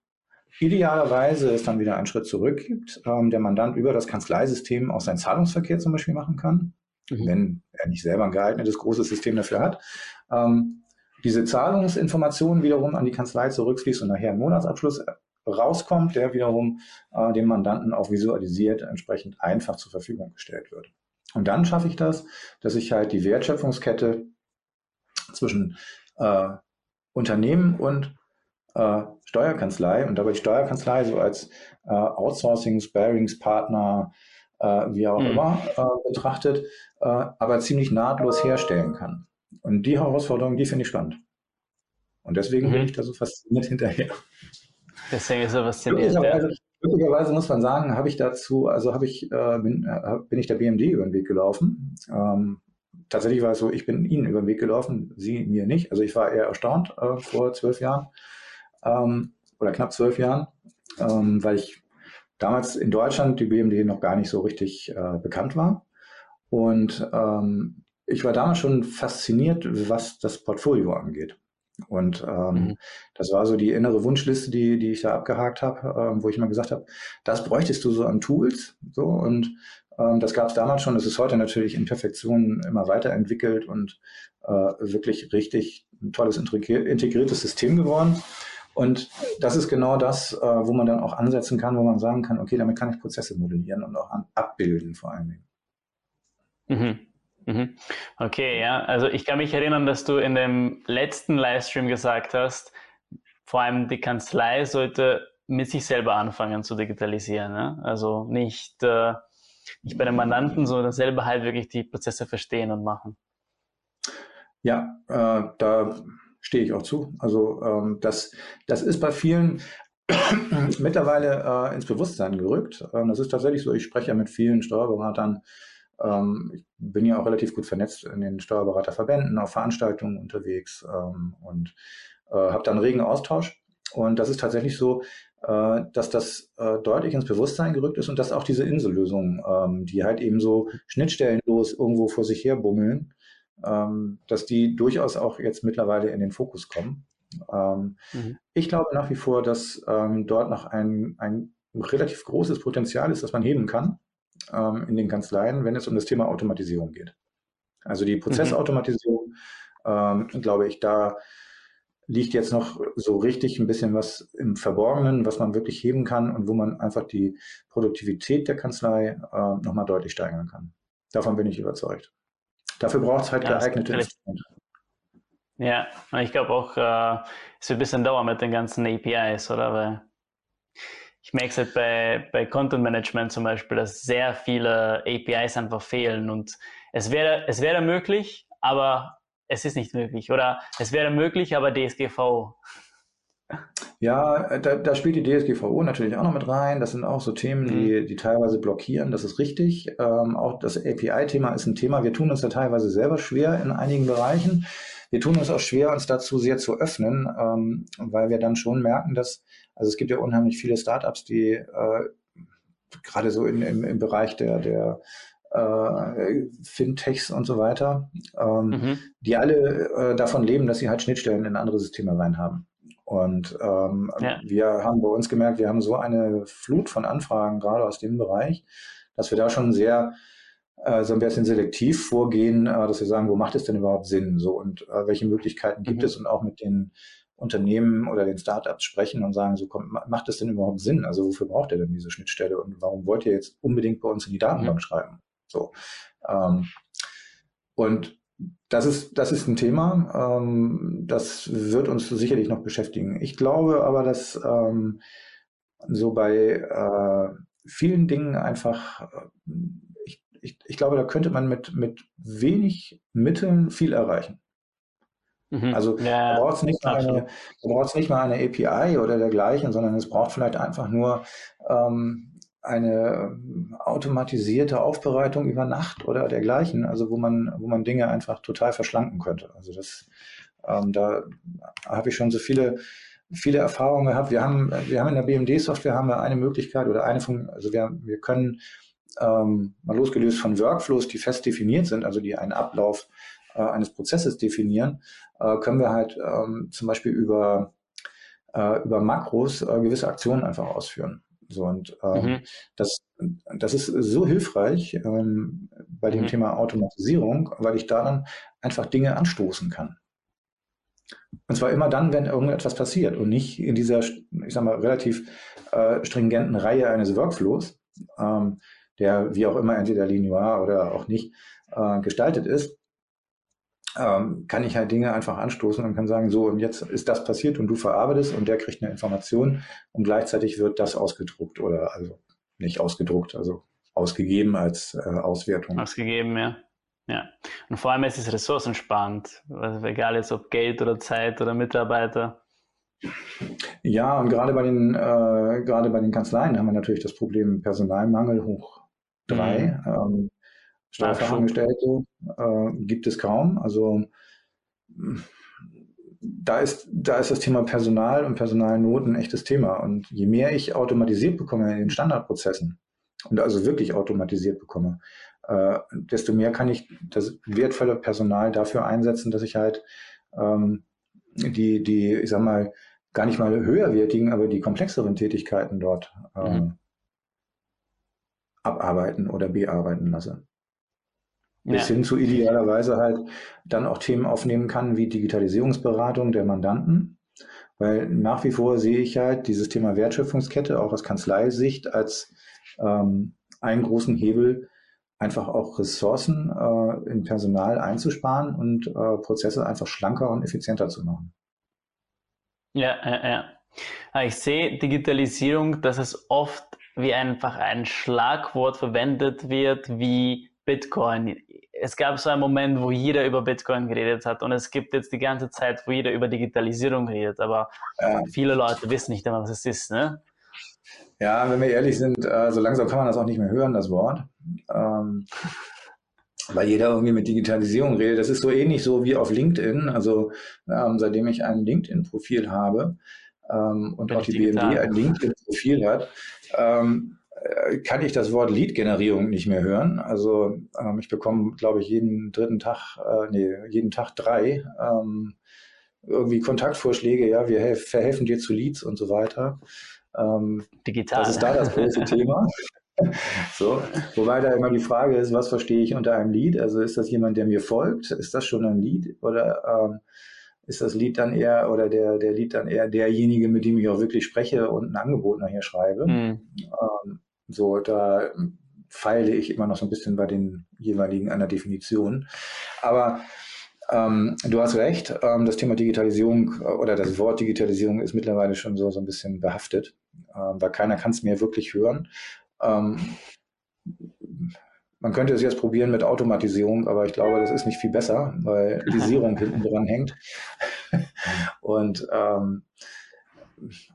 idealerweise es dann wieder einen Schritt zurück gibt, ähm, der Mandant über das Kanzleisystem auch seinen Zahlungsverkehr zum Beispiel machen kann, mhm. wenn er nicht selber ein geeignetes großes System dafür hat. Ähm, diese Zahlungsinformationen wiederum an die Kanzlei zurückfließt und nachher im Monatsabschluss rauskommt, der wiederum äh, dem Mandanten auch visualisiert entsprechend einfach zur Verfügung gestellt wird. Und dann schaffe ich das, dass ich halt die Wertschöpfungskette zwischen äh, Unternehmen und äh, Steuerkanzlei und dabei die Steuerkanzlei so als äh, Outsourcing, Sparings-Partner, äh, wie auch mhm. immer, äh, betrachtet, äh, aber ziemlich nahtlos herstellen kann. Und die Herausforderung, die finde ich spannend. Und deswegen mhm. bin ich da so fasziniert hinterher. Deswegen ist er fasziniert. Glücklicherweise, ja. glücklicherweise muss man sagen, habe ich dazu, also habe ich, äh, bin, äh, bin ich der BMD über den Weg gelaufen. Ähm, tatsächlich war es so, ich bin Ihnen über den Weg gelaufen, Sie mir nicht. Also ich war eher erstaunt äh, vor zwölf Jahren ähm, oder knapp zwölf Jahren, ähm, weil ich damals in Deutschland die BMD noch gar nicht so richtig äh, bekannt war. Und ähm, ich war damals schon fasziniert, was das Portfolio angeht. Und ähm, mhm. das war so die innere Wunschliste, die, die ich da abgehakt habe, ähm, wo ich mal gesagt habe, das bräuchtest du so an Tools. So und ähm, das gab es damals schon. Das ist heute natürlich in Perfektion immer weiterentwickelt und äh, wirklich richtig ein tolles integriertes System geworden. Und das ist genau das, äh, wo man dann auch ansetzen kann, wo man sagen kann, okay, damit kann ich Prozesse modellieren und auch an, abbilden vor allen Dingen. Mhm. Mhm. Okay, ja. Also ich kann mich erinnern, dass du in dem letzten Livestream gesagt hast, vor allem die Kanzlei sollte mit sich selber anfangen zu digitalisieren. Ne? Also nicht, äh, nicht bei den Mandanten, sondern selber halt wirklich die Prozesse verstehen und machen. Ja, äh, da stehe ich auch zu. Also ähm, das, das ist bei vielen mittlerweile äh, ins Bewusstsein gerückt. Ähm, das ist tatsächlich so. Ich spreche ja mit vielen Steuerberatern. Ähm, ich bin ja auch relativ gut vernetzt in den Steuerberaterverbänden, auf Veranstaltungen unterwegs ähm, und äh, habe dann regen Austausch. Und das ist tatsächlich so, äh, dass das äh, deutlich ins Bewusstsein gerückt ist und dass auch diese Insellösungen, ähm, die halt eben so schnittstellenlos irgendwo vor sich her bummeln, dass die durchaus auch jetzt mittlerweile in den Fokus kommen. Mhm. Ich glaube nach wie vor, dass dort noch ein, ein relativ großes Potenzial ist, das man heben kann ähm, in den Kanzleien, wenn es um das Thema Automatisierung geht. Also die Prozessautomatisierung, mhm. glaube ich, da liegt jetzt noch so richtig ein bisschen was im Verborgenen, was man wirklich heben kann und wo man einfach die Produktivität der Kanzlei äh, nochmal deutlich steigern kann. Davon bin ich überzeugt. Dafür braucht es halt ja, geeignete Instrumente. Ja, ich glaube auch, äh, es wird ein bisschen dauern mit den ganzen APIs, oder? Weil ich merke es halt bei, bei Content Management zum Beispiel, dass sehr viele APIs einfach fehlen und es wäre, es wäre möglich, aber es ist nicht möglich. Oder es wäre möglich, aber DSGVO. Ja, da, da spielt die DSGVO natürlich auch noch mit rein. Das sind auch so Themen, die, mhm. die teilweise blockieren. Das ist richtig. Ähm, auch das API-Thema ist ein Thema. Wir tun uns da teilweise selber schwer in einigen Bereichen. Wir tun uns auch schwer, uns dazu sehr zu öffnen, ähm, weil wir dann schon merken, dass, also es gibt ja unheimlich viele Startups, die äh, gerade so in, im, im Bereich der, der äh, Fintechs und so weiter, ähm, mhm. die alle äh, davon leben, dass sie halt Schnittstellen in andere Systeme rein haben. Und ähm, ja. wir haben bei uns gemerkt, wir haben so eine Flut von Anfragen gerade aus dem Bereich, dass wir da schon sehr äh, so ein bisschen selektiv vorgehen, äh, dass wir sagen, wo macht es denn überhaupt Sinn? So und äh, welche Möglichkeiten gibt mhm. es und auch mit den Unternehmen oder den Startups sprechen und sagen, so komm, macht es denn überhaupt Sinn? Also wofür braucht ihr denn diese Schnittstelle und warum wollt ihr jetzt unbedingt bei uns in die Datenbank mhm. schreiben? So. Ähm, und das ist, das ist ein Thema, ähm, das wird uns sicherlich noch beschäftigen. Ich glaube aber, dass ähm, so bei äh, vielen Dingen einfach, äh, ich, ich, ich glaube, da könnte man mit, mit wenig Mitteln viel erreichen. Mhm. Also ja, braucht es nicht, mal eine, nicht mal eine API oder dergleichen, sondern es braucht vielleicht einfach nur ähm, eine ähm, automatisierte Aufbereitung über Nacht oder dergleichen, also wo man, wo man Dinge einfach total verschlanken könnte. Also das, ähm, da habe ich schon so viele, viele Erfahrungen gehabt. Wir haben, wir haben in der BMD-Software haben wir eine Möglichkeit oder eine von, also wir, wir können ähm, mal losgelöst von Workflows, die fest definiert sind, also die einen Ablauf äh, eines Prozesses definieren, äh, können wir halt ähm, zum Beispiel über, äh, über Makros äh, gewisse Aktionen einfach ausführen. So, und ähm, mhm. das, das ist so hilfreich ähm, bei dem mhm. Thema Automatisierung, weil ich da dann einfach Dinge anstoßen kann. Und zwar immer dann, wenn irgendetwas passiert und nicht in dieser, ich sag mal, relativ äh, stringenten Reihe eines Workflows, ähm, der wie auch immer entweder linear oder auch nicht äh, gestaltet ist, ähm, kann ich halt Dinge einfach anstoßen und kann sagen, so, und jetzt ist das passiert und du verarbeitest und der kriegt eine Information und gleichzeitig wird das ausgedruckt oder also nicht ausgedruckt, also ausgegeben als äh, Auswertung. Ausgegeben, ja. Ja. Und vor allem ist es ressourcensparend, also egal jetzt ob Geld oder Zeit oder Mitarbeiter. Ja, und gerade bei den äh, gerade bei den Kanzleien haben wir natürlich das Problem Personalmangel hoch drei. Mhm. Ähm, Steuerfachangestellte äh, gibt es kaum. Also da ist, da ist das Thema Personal und Personalnot ein echtes Thema. Und je mehr ich automatisiert bekomme in den Standardprozessen und also wirklich automatisiert bekomme, äh, desto mehr kann ich das wertvolle Personal dafür einsetzen, dass ich halt ähm, die, die, ich sag mal, gar nicht mal höherwertigen, aber die komplexeren Tätigkeiten dort äh, mhm. abarbeiten oder bearbeiten lasse. Bis ja. hin zu idealerweise halt dann auch Themen aufnehmen kann wie Digitalisierungsberatung der Mandanten. Weil nach wie vor sehe ich halt dieses Thema Wertschöpfungskette auch aus Kanzleisicht als ähm, einen großen Hebel, einfach auch Ressourcen äh, in Personal einzusparen und äh, Prozesse einfach schlanker und effizienter zu machen. Ja, ja, ja. Ich sehe Digitalisierung, dass es oft wie einfach ein Schlagwort verwendet wird wie Bitcoin. Es gab so einen Moment, wo jeder über Bitcoin geredet hat und es gibt jetzt die ganze Zeit, wo jeder über Digitalisierung redet, aber ja. viele Leute wissen nicht immer, was es ist, ne? Ja, wenn wir ehrlich sind, äh, so langsam kann man das auch nicht mehr hören, das Wort. Ähm, weil jeder irgendwie mit Digitalisierung redet. Das ist so ähnlich so wie auf LinkedIn. Also ähm, seitdem ich ein LinkedIn-Profil habe ähm, und Bin auch die digital. BMD ein LinkedIn-Profil hat, ähm, äh, kann ich das Wort Lead-Generierung nicht mehr hören. Also ähm, ich bekomme, glaube ich, jeden dritten Tag, äh, nee, jeden Tag drei ähm, irgendwie Kontaktvorschläge, ja, wir verhelfen dir zu Leads und so weiter. Ähm, Digital. Das ist da das große Thema. so, wobei da immer die Frage ist, was verstehe ich unter einem Lied? Also ist das jemand, der mir folgt? Ist das schon ein Lied? Oder ähm, ist das Lied dann eher oder der, der Lied dann eher derjenige, mit dem ich auch wirklich spreche und ein Angebot nachher schreibe? Mhm. Ähm, so, da feile ich immer noch so ein bisschen bei den jeweiligen an der Definition. Aber ähm, du hast recht, ähm, das Thema Digitalisierung äh, oder das Wort Digitalisierung ist mittlerweile schon so, so ein bisschen behaftet, äh, weil keiner kann es mehr wirklich hören. Ähm, man könnte es jetzt probieren mit Automatisierung, aber ich glaube, das ist nicht viel besser, weil die Sierung hinten dran hängt. Und ähm,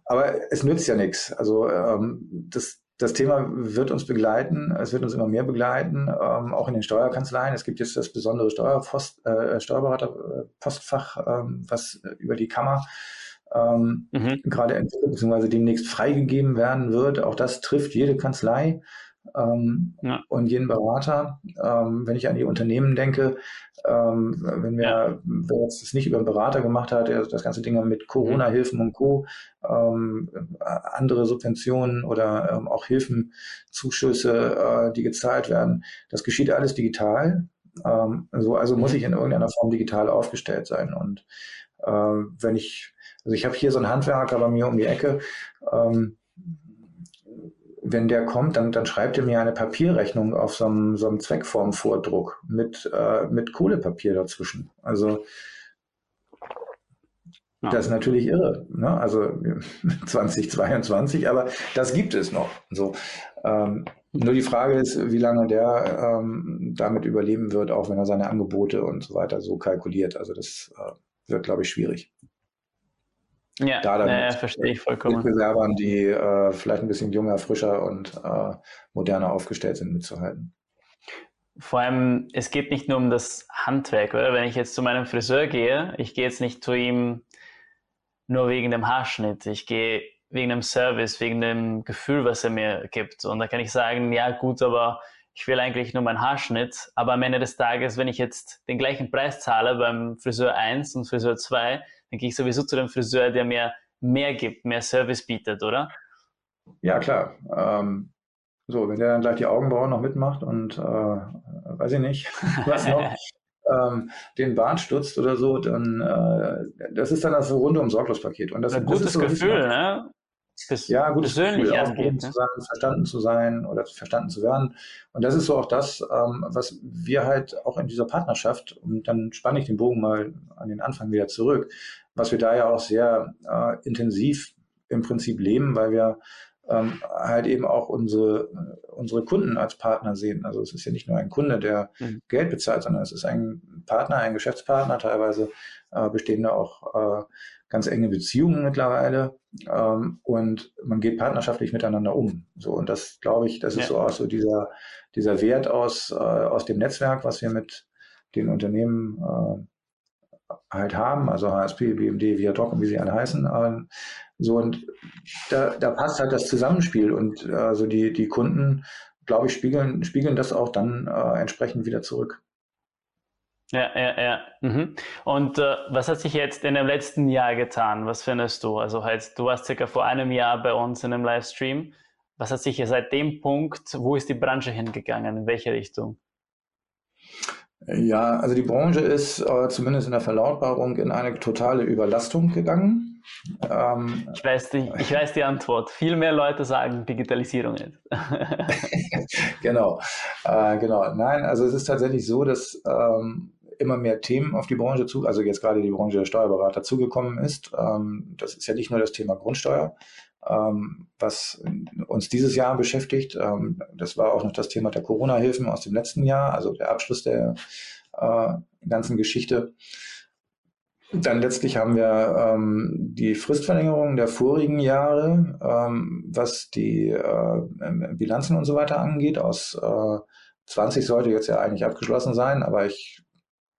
aber es nützt ja nichts. Also ähm, das, das Thema wird uns begleiten, es wird uns immer mehr begleiten, ähm, auch in den Steuerkanzleien. Es gibt jetzt das besondere Steuerpost, äh, Steuerberaterpostfach, ähm, was über die Kammer ähm, mhm. gerade entwickelt, beziehungsweise demnächst freigegeben werden wird. Auch das trifft jede Kanzlei ähm, ja. und jeden Berater. Ähm, wenn ich an die Unternehmen denke, ähm, wenn wir, ja. wer jetzt das nicht über einen Berater gemacht hat, das ganze Ding mit Corona-Hilfen und Co., ähm, andere Subventionen oder ähm, auch Hilfen, Zuschüsse, äh, die gezahlt werden, das geschieht alles digital. Ähm, so, also muss ich in irgendeiner Form digital aufgestellt sein. Und äh, wenn ich, also ich habe hier so einen Handwerker bei mir um die Ecke, ähm, wenn der kommt, dann, dann schreibt er mir eine Papierrechnung auf so einem, so einem Zweckformvordruck mit, äh, mit Kohlepapier dazwischen. Also ja. das ist natürlich irre. Ne? Also 2022, aber das gibt es noch. So, ähm, nur die Frage ist, wie lange der ähm, damit überleben wird, auch wenn er seine Angebote und so weiter so kalkuliert. Also das äh, wird, glaube ich, schwierig. Ja, da dann ja, verstehe ich vollkommen. Mitbewerbern, die äh, vielleicht ein bisschen jünger, frischer und äh, moderner aufgestellt sind, mitzuhalten. Vor allem, es geht nicht nur um das Handwerk, oder? Wenn ich jetzt zu meinem Friseur gehe, ich gehe jetzt nicht zu ihm nur wegen dem Haarschnitt. Ich gehe wegen dem Service, wegen dem Gefühl, was er mir gibt. Und da kann ich sagen, ja gut, aber ich will eigentlich nur meinen Haarschnitt. Aber am Ende des Tages, wenn ich jetzt den gleichen Preis zahle beim Friseur 1 und Friseur 2, dann gehe ich sowieso zu dem Friseur, der mir mehr gibt, mehr Service bietet, oder? Ja, klar. Ähm, so, wenn der dann gleich die Augenbrauen noch mitmacht und äh, weiß ich nicht, was noch, ähm, den Bart stutzt oder so, dann äh, das ist dann das rundum Sorglospaket. Und das, ein gutes das so Gefühl, ne? Das ja, gut, persönlich angeht. Ne? Zu sein, verstanden zu sein oder verstanden zu werden. Und das ist so auch das, ähm, was wir halt auch in dieser Partnerschaft, und dann spanne ich den Bogen mal an den Anfang wieder zurück, was wir da ja auch sehr äh, intensiv im Prinzip leben, weil wir ähm, halt eben auch unsere, unsere Kunden als Partner sehen. Also es ist ja nicht nur ein Kunde, der mhm. Geld bezahlt, sondern es ist ein Partner, ein Geschäftspartner. Teilweise äh, bestehen da auch äh, ganz enge Beziehungen mittlerweile ähm, und man geht partnerschaftlich miteinander um. So und das glaube ich, das ist so auch so dieser dieser Wert aus äh, aus dem Netzwerk, was wir mit den Unternehmen äh, halt haben, also HSP, BMD, Viadoc und wie sie alle heißen. Ähm, so und da, da passt halt das Zusammenspiel und also die die Kunden, glaube ich, spiegeln spiegeln das auch dann äh, entsprechend wieder zurück. Ja, ja, ja. Mhm. Und äh, was hat sich jetzt in dem letzten Jahr getan? Was findest du? Also halt, du warst circa vor einem Jahr bei uns in einem Livestream. Was hat sich seit dem Punkt, wo ist die Branche hingegangen? In welche Richtung? Ja, also die Branche ist äh, zumindest in der Verlautbarung in eine totale Überlastung gegangen. Ähm, ich, weiß die, ich weiß die Antwort. Viel mehr Leute sagen Digitalisierung ist. genau, äh, genau. Nein, also es ist tatsächlich so, dass ähm, immer mehr Themen auf die Branche zu, also jetzt gerade die Branche der Steuerberater zugekommen ist. Ähm, das ist ja nicht nur das Thema Grundsteuer, ähm, was uns dieses Jahr beschäftigt. Ähm, das war auch noch das Thema der Corona-Hilfen aus dem letzten Jahr, also der Abschluss der äh, ganzen Geschichte. Dann letztlich haben wir ähm, die Fristverlängerung der vorigen Jahre, ähm, was die äh, Bilanzen und so weiter angeht. Aus äh, 20 sollte jetzt ja eigentlich abgeschlossen sein, aber ich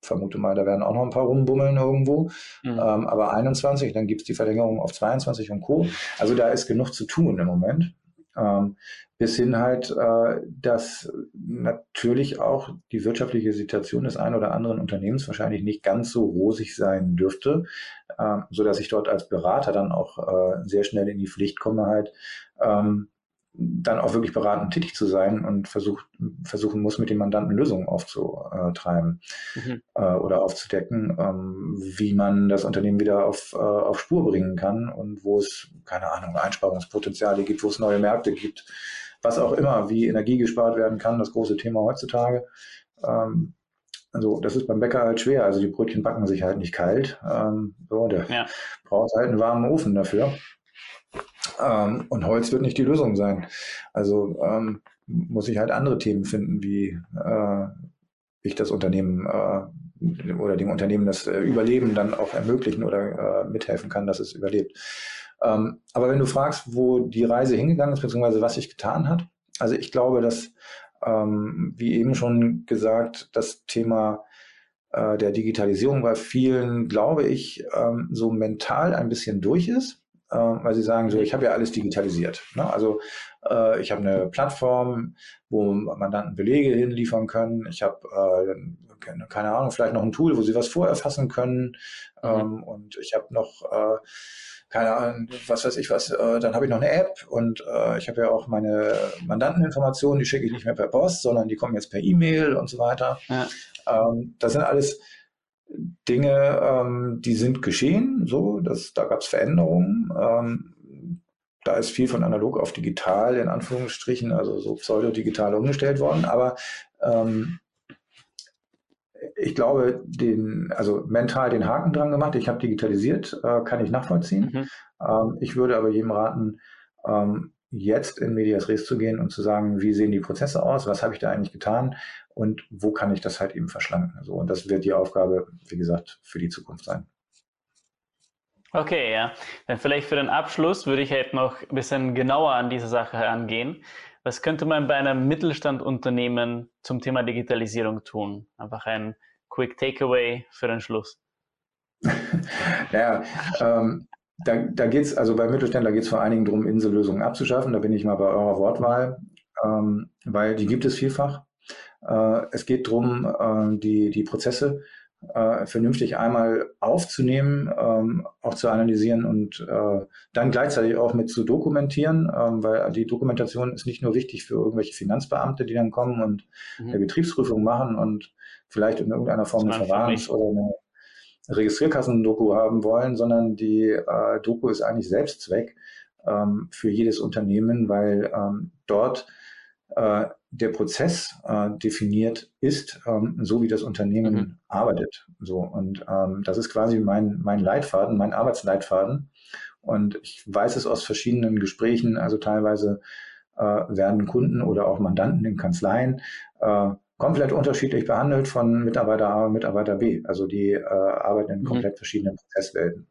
vermute mal, da werden auch noch ein paar rumbummeln irgendwo. Mhm. Ähm, aber 21, dann gibt es die Verlängerung auf 22 und Co. Also da ist genug zu tun im Moment. Ähm, bis hin halt, äh, dass natürlich auch die wirtschaftliche Situation des einen oder anderen Unternehmens wahrscheinlich nicht ganz so rosig sein dürfte, äh, so dass ich dort als Berater dann auch äh, sehr schnell in die Pflicht komme halt, ähm, dann auch wirklich beratend tätig zu sein und versucht, versuchen muss, mit dem Mandanten Lösungen aufzutreiben mhm. äh, oder aufzudecken, ähm, wie man das Unternehmen wieder auf, äh, auf Spur bringen kann und wo es, keine Ahnung, Einsparungspotenziale gibt, wo es neue Märkte gibt, was auch immer, wie Energie gespart werden kann, das große Thema heutzutage. Ähm, also das ist beim Bäcker halt schwer. Also die Brötchen backen sich halt nicht kalt. Ähm, so, der ja. braucht halt einen warmen Ofen dafür. Ähm, und Holz wird nicht die Lösung sein. Also ähm, muss ich halt andere Themen finden, wie äh, ich das Unternehmen äh, oder dem Unternehmen das äh, Überleben dann auch ermöglichen oder äh, mithelfen kann, dass es überlebt. Ähm, aber wenn du fragst, wo die Reise hingegangen ist, beziehungsweise was sich getan hat, also ich glaube, dass, ähm, wie eben schon gesagt, das Thema äh, der Digitalisierung bei vielen, glaube ich, ähm, so mental ein bisschen durch ist äh, weil sie sagen, so, ich habe ja alles digitalisiert. Ne? Also äh, ich habe eine Plattform, wo Mandanten Belege hinliefern können. Ich habe, äh, keine Ahnung, vielleicht noch ein Tool, wo sie was vorerfassen können. Mhm. Ähm, und ich habe noch, äh, keine Ahnung, was weiß ich was, äh, dann habe ich noch eine App und äh, ich habe ja auch meine Mandanteninformationen, die schicke ich nicht mehr per Post, sondern die kommen jetzt per E-Mail und so weiter. Ja. Ähm, das sind alles Dinge, ähm, die sind geschehen, so, das, da gab es Veränderungen. Ähm, da ist viel von analog auf digital in Anführungsstrichen, also so pseudo-digital umgestellt worden. Aber ähm, ich glaube, den, also mental den Haken dran gemacht. Ich habe digitalisiert, äh, kann ich nachvollziehen. Mhm. Ähm, ich würde aber jedem raten, ähm, jetzt in Medias Res zu gehen und zu sagen, wie sehen die Prozesse aus, was habe ich da eigentlich getan und wo kann ich das halt eben verschlanken. So, und das wird die Aufgabe, wie gesagt, für die Zukunft sein. Okay, ja. Dann vielleicht für den Abschluss würde ich halt noch ein bisschen genauer an diese Sache herangehen. Was könnte man bei einem Mittelstandunternehmen zum Thema Digitalisierung tun? Einfach ein Quick Takeaway für den Schluss. ja, ähm, da, da geht es, also bei Mittelständler geht es vor allen Dingen darum, Insellösungen abzuschaffen. Da bin ich mal bei eurer Wortwahl, ähm, weil die gibt es vielfach. Äh, es geht darum, äh, die, die Prozesse äh, vernünftig einmal aufzunehmen, ähm, auch zu analysieren und äh, dann gleichzeitig auch mit zu dokumentieren, ähm, weil die Dokumentation ist nicht nur wichtig für irgendwelche Finanzbeamte, die dann kommen und mhm. eine Betriebsprüfung machen und vielleicht in irgendeiner Form eine Verwarnungs- oder eine Registrierkassen-Doku haben wollen, sondern die äh, Doku ist eigentlich Selbstzweck, ähm, für jedes Unternehmen, weil ähm, dort äh, der Prozess äh, definiert ist, ähm, so wie das Unternehmen mhm. arbeitet. So und ähm, das ist quasi mein mein Leitfaden, mein Arbeitsleitfaden. Und ich weiß es aus verschiedenen Gesprächen, also teilweise äh, werden Kunden oder auch Mandanten in Kanzleien äh, komplett unterschiedlich behandelt von Mitarbeiter A und Mitarbeiter B. Also die äh, arbeiten in mhm. komplett verschiedenen Prozesswelten.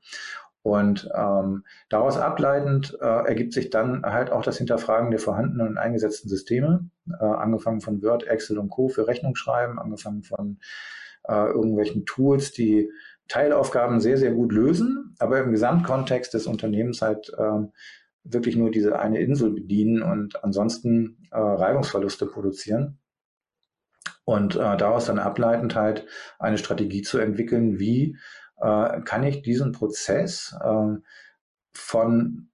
Und ähm, daraus ableitend äh, ergibt sich dann halt auch das Hinterfragen der vorhandenen und eingesetzten Systeme, äh, angefangen von Word, Excel und Co. für Rechnungsschreiben, angefangen von äh, irgendwelchen Tools, die Teilaufgaben sehr, sehr gut lösen, aber im Gesamtkontext des Unternehmens halt äh, wirklich nur diese eine Insel bedienen und ansonsten äh, Reibungsverluste produzieren. Und äh, daraus dann ableitend halt eine Strategie zu entwickeln, wie äh, kann ich diesen Prozess äh, von,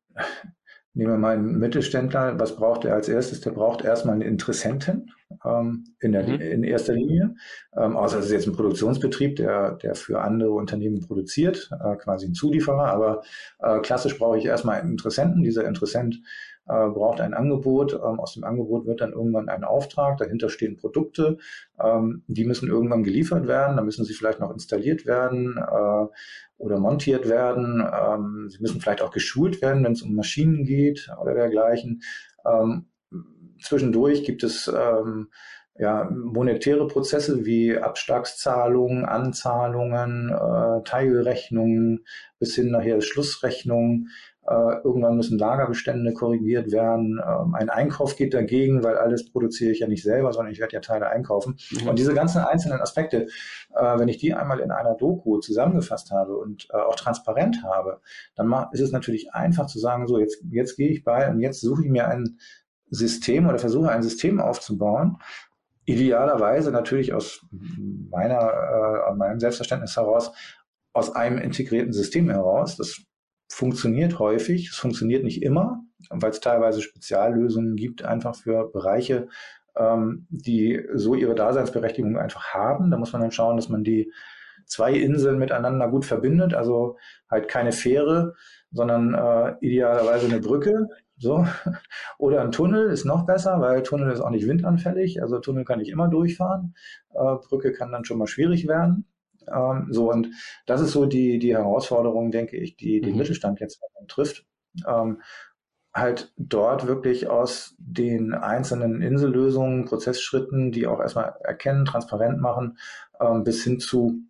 nehmen wir mal einen Mittelständler, was braucht er als erstes? Der braucht erstmal einen Interessenten ähm, in, der, mhm. in erster Linie. Ähm, außer es ist jetzt ein Produktionsbetrieb, der, der für andere Unternehmen produziert, äh, quasi ein Zulieferer, aber äh, klassisch brauche ich erstmal einen Interessenten. Dieser Interessent äh, braucht ein Angebot. Ähm, aus dem Angebot wird dann irgendwann ein Auftrag. Dahinter stehen Produkte. Ähm, die müssen irgendwann geliefert werden. Da müssen sie vielleicht noch installiert werden äh, oder montiert werden. Ähm, sie müssen vielleicht auch geschult werden, wenn es um Maschinen geht oder dergleichen. Ähm, zwischendurch gibt es ähm, ja, monetäre Prozesse wie Abschlagszahlungen, Anzahlungen, äh, Teilrechnungen bis hin nachher Schlussrechnungen. Äh, irgendwann müssen Lagerbestände korrigiert werden. Ähm, ein Einkauf geht dagegen, weil alles produziere ich ja nicht selber, sondern ich werde ja Teile einkaufen. Mhm. Und diese ganzen einzelnen Aspekte, äh, wenn ich die einmal in einer Doku zusammengefasst habe und äh, auch transparent habe, dann ist es natürlich einfach zu sagen, so jetzt, jetzt gehe ich bei und jetzt suche ich mir ein System oder versuche ein System aufzubauen, idealerweise natürlich aus meiner, äh, meinem Selbstverständnis heraus, aus einem integrierten System heraus. Das funktioniert häufig, es funktioniert nicht immer, weil es teilweise Speziallösungen gibt, einfach für Bereiche, ähm, die so ihre Daseinsberechtigung einfach haben. Da muss man dann schauen, dass man die zwei Inseln miteinander gut verbindet, also halt keine Fähre, sondern äh, idealerweise eine Brücke. So. Oder ein Tunnel ist noch besser, weil Tunnel ist auch nicht windanfällig. Also Tunnel kann ich immer durchfahren. Äh, Brücke kann dann schon mal schwierig werden. Ähm, so, und das ist so die, die Herausforderung, denke ich, die den mhm. Mittelstand jetzt trifft. Ähm, halt dort wirklich aus den einzelnen Insellösungen, Prozessschritten, die auch erstmal erkennen, transparent machen, ähm, bis hin zu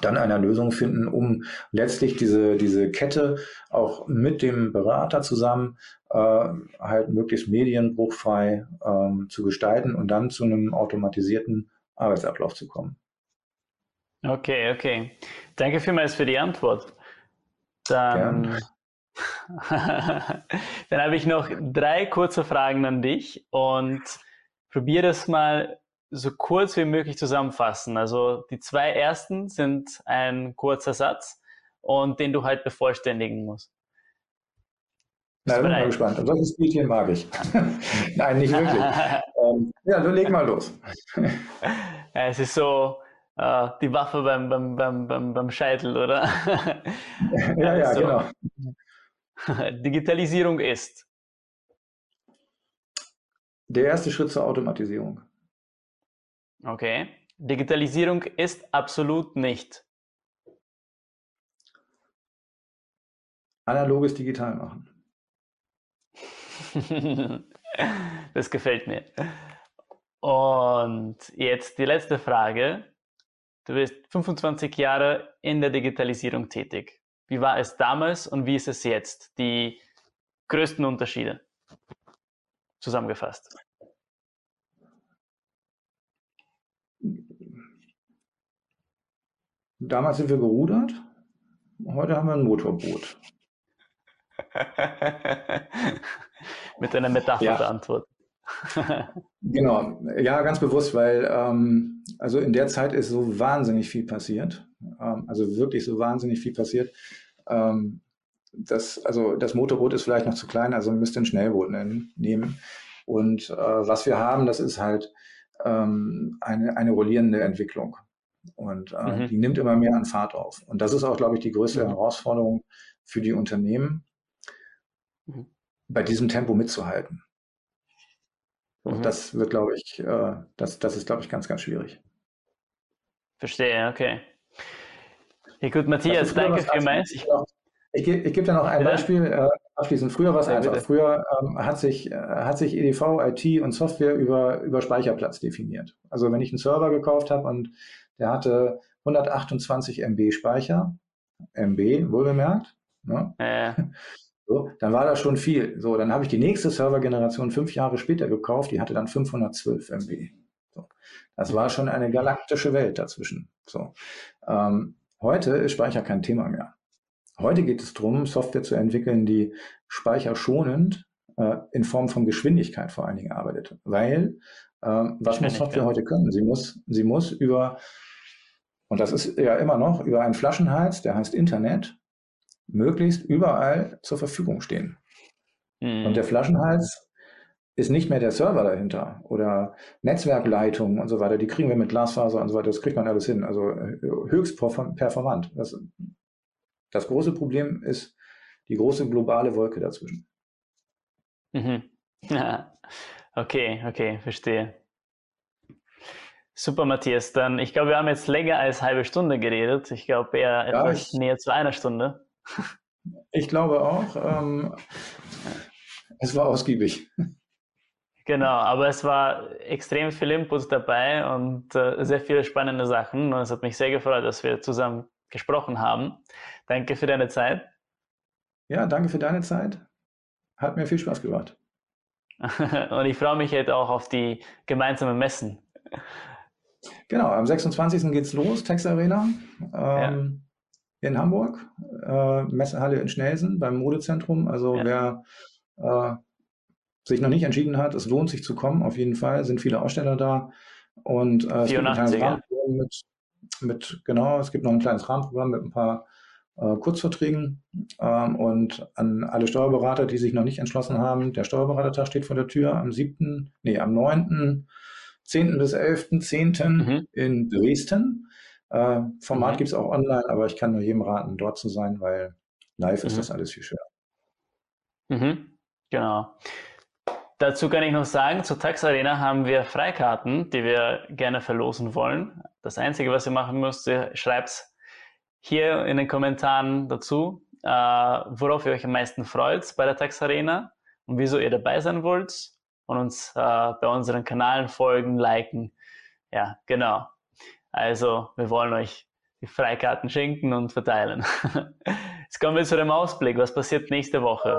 dann einer Lösung finden, um letztlich diese, diese Kette auch mit dem Berater zusammen äh, halt möglichst medienbruchfrei ähm, zu gestalten und dann zu einem automatisierten Arbeitsablauf zu kommen. Okay, okay. Danke vielmals für die Antwort. Dann, dann habe ich noch drei kurze Fragen an dich und probiere das mal so kurz wie möglich zusammenfassen. Also die zwei ersten sind ein kurzer Satz und den du halt bevollständigen musst. Na, bin mal gespannt. Und solche Spielchen mag ich. Nein, nicht wirklich. ähm, ja, dann leg mal los. es ist so, äh, die Waffe beim, beim, beim, beim, beim Scheitel, oder? ja, ja, also, genau. Digitalisierung ist. Der erste Schritt zur Automatisierung. Okay. Digitalisierung ist absolut nicht. Analoges digital machen. das gefällt mir. Und jetzt die letzte Frage. Du bist 25 Jahre in der Digitalisierung tätig. Wie war es damals und wie ist es jetzt? Die größten Unterschiede zusammengefasst. Damals sind wir gerudert, heute haben wir ein Motorboot. Mit einer Metapher ja. beantwortet. Genau, ja, ganz bewusst, weil ähm, also in der Zeit ist so wahnsinnig viel passiert, ähm, also wirklich so wahnsinnig viel passiert. Ähm, das, also das Motorboot ist vielleicht noch zu klein, also man müsste ein Schnellboot nehmen. Und äh, was wir haben, das ist halt ähm, eine, eine rollierende Entwicklung. Und äh, mhm. die nimmt immer mehr an Fahrt auf. Und das ist auch, glaube ich, die größte mhm. Herausforderung für die Unternehmen, mhm. bei diesem Tempo mitzuhalten. Und mhm. das wird, glaube ich, äh, das, das ist, glaube ich, ganz, ganz schwierig. Verstehe, okay. Ja, gut, Matthias, danke vielmals. Ich, ich, ich gebe dir noch ein ja. Beispiel äh, abschließend. Früher war es ja, einfach. Bitte. Früher ähm, hat, sich, äh, hat sich EDV, IT und Software über, über Speicherplatz definiert. Also wenn ich einen Server gekauft habe und der hatte 128 MB Speicher, MB wohlbemerkt, ne? so, dann war das schon viel. So, dann habe ich die nächste Servergeneration fünf Jahre später gekauft, die hatte dann 512 MB. So. Das war schon eine galaktische Welt dazwischen. So. Ähm, heute ist Speicher kein Thema mehr. Heute geht es darum, Software zu entwickeln, die speicherschonend äh, in Form von Geschwindigkeit vor allen Dingen arbeitet. Weil, äh, was muss Software heute können? Sie muss, sie muss über, und das ist ja immer noch, über einen Flaschenhals, der heißt Internet, möglichst überall zur Verfügung stehen. Mhm. Und der Flaschenhals ist nicht mehr der Server dahinter oder Netzwerkleitungen und so weiter. Die kriegen wir mit Glasfaser und so weiter. Das kriegt man alles hin. Also äh, höchst performant. Das, das große Problem ist die große globale Wolke dazwischen. Mhm. okay, okay, verstehe. Super, Matthias. Dann, ich glaube, wir haben jetzt länger als halbe Stunde geredet. Ich glaube eher ja, etwas ich, näher zu einer Stunde. Ich glaube auch. Ähm, es war ausgiebig. Genau, aber es war extrem viel Input dabei und äh, sehr viele spannende Sachen. Und es hat mich sehr gefreut, dass wir zusammen gesprochen haben. Danke für deine Zeit. Ja, danke für deine Zeit. Hat mir viel Spaß gemacht. Und ich freue mich jetzt auch auf die gemeinsamen Messen. Genau, am 26. geht's los, Tex Arena ähm, ja. In Hamburg, äh, Messehalle in Schnelsen beim Modezentrum. Also ja. wer äh, sich noch nicht entschieden hat, es lohnt sich zu kommen, auf jeden Fall, sind viele Aussteller da. Und äh, es gibt ein mit, mit, genau, es gibt noch ein kleines Rahmenprogramm mit ein paar äh, Kurzverträgen ähm, und an alle Steuerberater, die sich noch nicht entschlossen haben, der Steuerberatertag steht vor der Tür am 7., nee, am 9., 10. bis 11., 10. Mhm. in Dresden. Äh, Format mhm. gibt es auch online, aber ich kann nur jedem raten, dort zu sein, weil live mhm. ist das alles viel schöner. Mhm. Genau. Dazu kann ich noch sagen, zur Tax Arena haben wir Freikarten, die wir gerne verlosen wollen. Das Einzige, was ihr machen müsst, ihr schreibt hier in den Kommentaren dazu, äh, worauf ihr euch am meisten freut bei der Tax Arena und wieso ihr dabei sein wollt und uns äh, bei unseren Kanälen folgen, liken. Ja, genau. Also, wir wollen euch die Freikarten schenken und verteilen. Jetzt kommen wir zu dem Ausblick. Was passiert nächste Woche?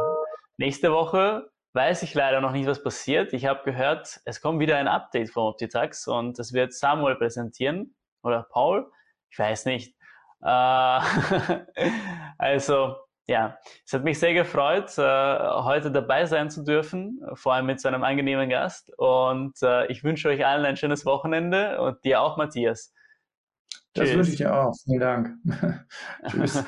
Nächste Woche weiß ich leider noch nicht, was passiert. Ich habe gehört, es kommt wieder ein Update von Optitax und das wird Samuel präsentieren oder Paul. Ich weiß nicht. Äh, also, ja, es hat mich sehr gefreut, äh, heute dabei sein zu dürfen, vor allem mit so einem angenehmen Gast. Und äh, ich wünsche euch allen ein schönes Wochenende und dir auch, Matthias. Das wünsche ich dir auch. Vielen Dank. Tschüss.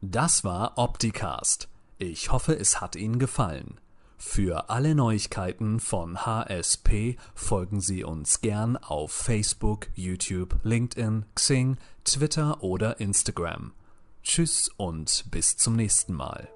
Das war Opticast ich hoffe, es hat Ihnen gefallen. Für alle Neuigkeiten von HSP folgen Sie uns gern auf Facebook, YouTube, LinkedIn, Xing, Twitter oder Instagram. Tschüss und bis zum nächsten Mal.